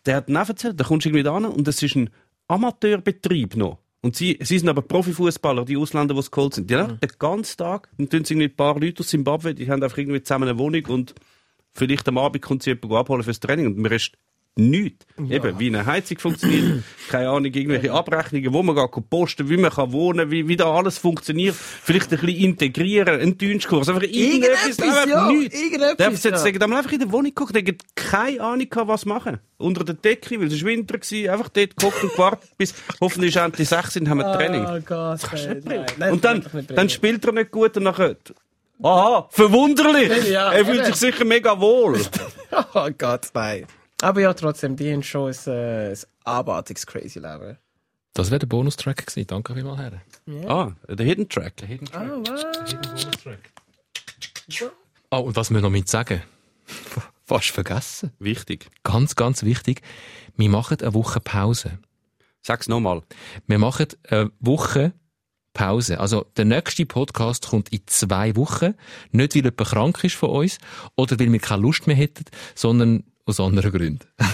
Der hat dann auch erzählt, da kommst du irgendwie da hin und das ist ein Amateurbetrieb noch. Und sie, sie sind aber Profifußballer, die Ausländer, die es geholt sind. Die haben den ganzen Tag, und tun sie irgendwie ein paar Leute aus Zimbabwe, die haben einfach irgendwie zusammen eine Wohnung und vielleicht am Abend kommt sie jemanden abholen fürs Training. Und der Rest nichts. Eben, wie eine Heizung funktioniert, *clears throat* keine Ahnung, irgendwelche Abrechnungen, wo man geht posten, wie man kann wohnen, wie, wie da alles funktioniert. Vielleicht ein bisschen integrieren, einen Deutschkurs, einfach irgendetwas, einfach ja, nichts. irgendetwas, Der hat ja. jetzt sagen, einfach in der Wohnung geguckt, hat keine Ahnung gehabt, was machen. Unter der Decke, weil es war Winter gewesen, einfach dort geguckt und gewartet, bis hoffentlich endlich sechs sind, haben wir Training. Oh Gott, nein, nein, nein, Und dann, das kann dann spielt er nicht gut und nachher, aha, verwunderlich! Ja, er fühlt sich sicher mega wohl. *laughs* Oh Gott, nein. Aber ja, trotzdem, die haben schon ein, äh, ein abartiges crazy Leben. Das wäre der Bonustrack gewesen. Danke vielmals, Herren. ah, der Hidden Track. Oh, was? Oh, und was wir noch mit sagen? *laughs* Fast vergessen. Wichtig. Ganz, ganz wichtig. Wir machen eine Woche Pause. Sag's nochmal. Wir machen eine Woche Pause. Also, der nächste Podcast kommt in zwei Wochen. Nicht, weil jemand krank ist von uns oder weil wir keine Lust mehr hätten, sondern aus anderen Gründen. *laughs*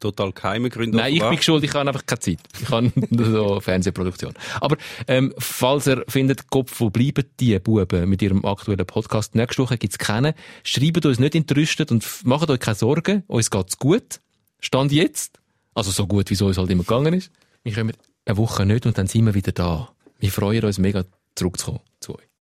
Total geheime Gründe. Nein, ich bin schuld, ich habe einfach keine Zeit. Ich habe *laughs* so Fernsehproduktion. Aber ähm, falls ihr findet, Kopf, wo bleiben die Buben mit ihrem aktuellen Podcast? Nächste Woche gibt's keinen. Schreibt uns nicht entrüstet und macht euch keine Sorgen. Uns geht's gut. Stand jetzt. Also so gut, wie es uns halt immer gegangen ist. Wir kommen eine Woche nicht und dann sind wir wieder da. Wir freuen uns mega, zurückzukommen zu euch.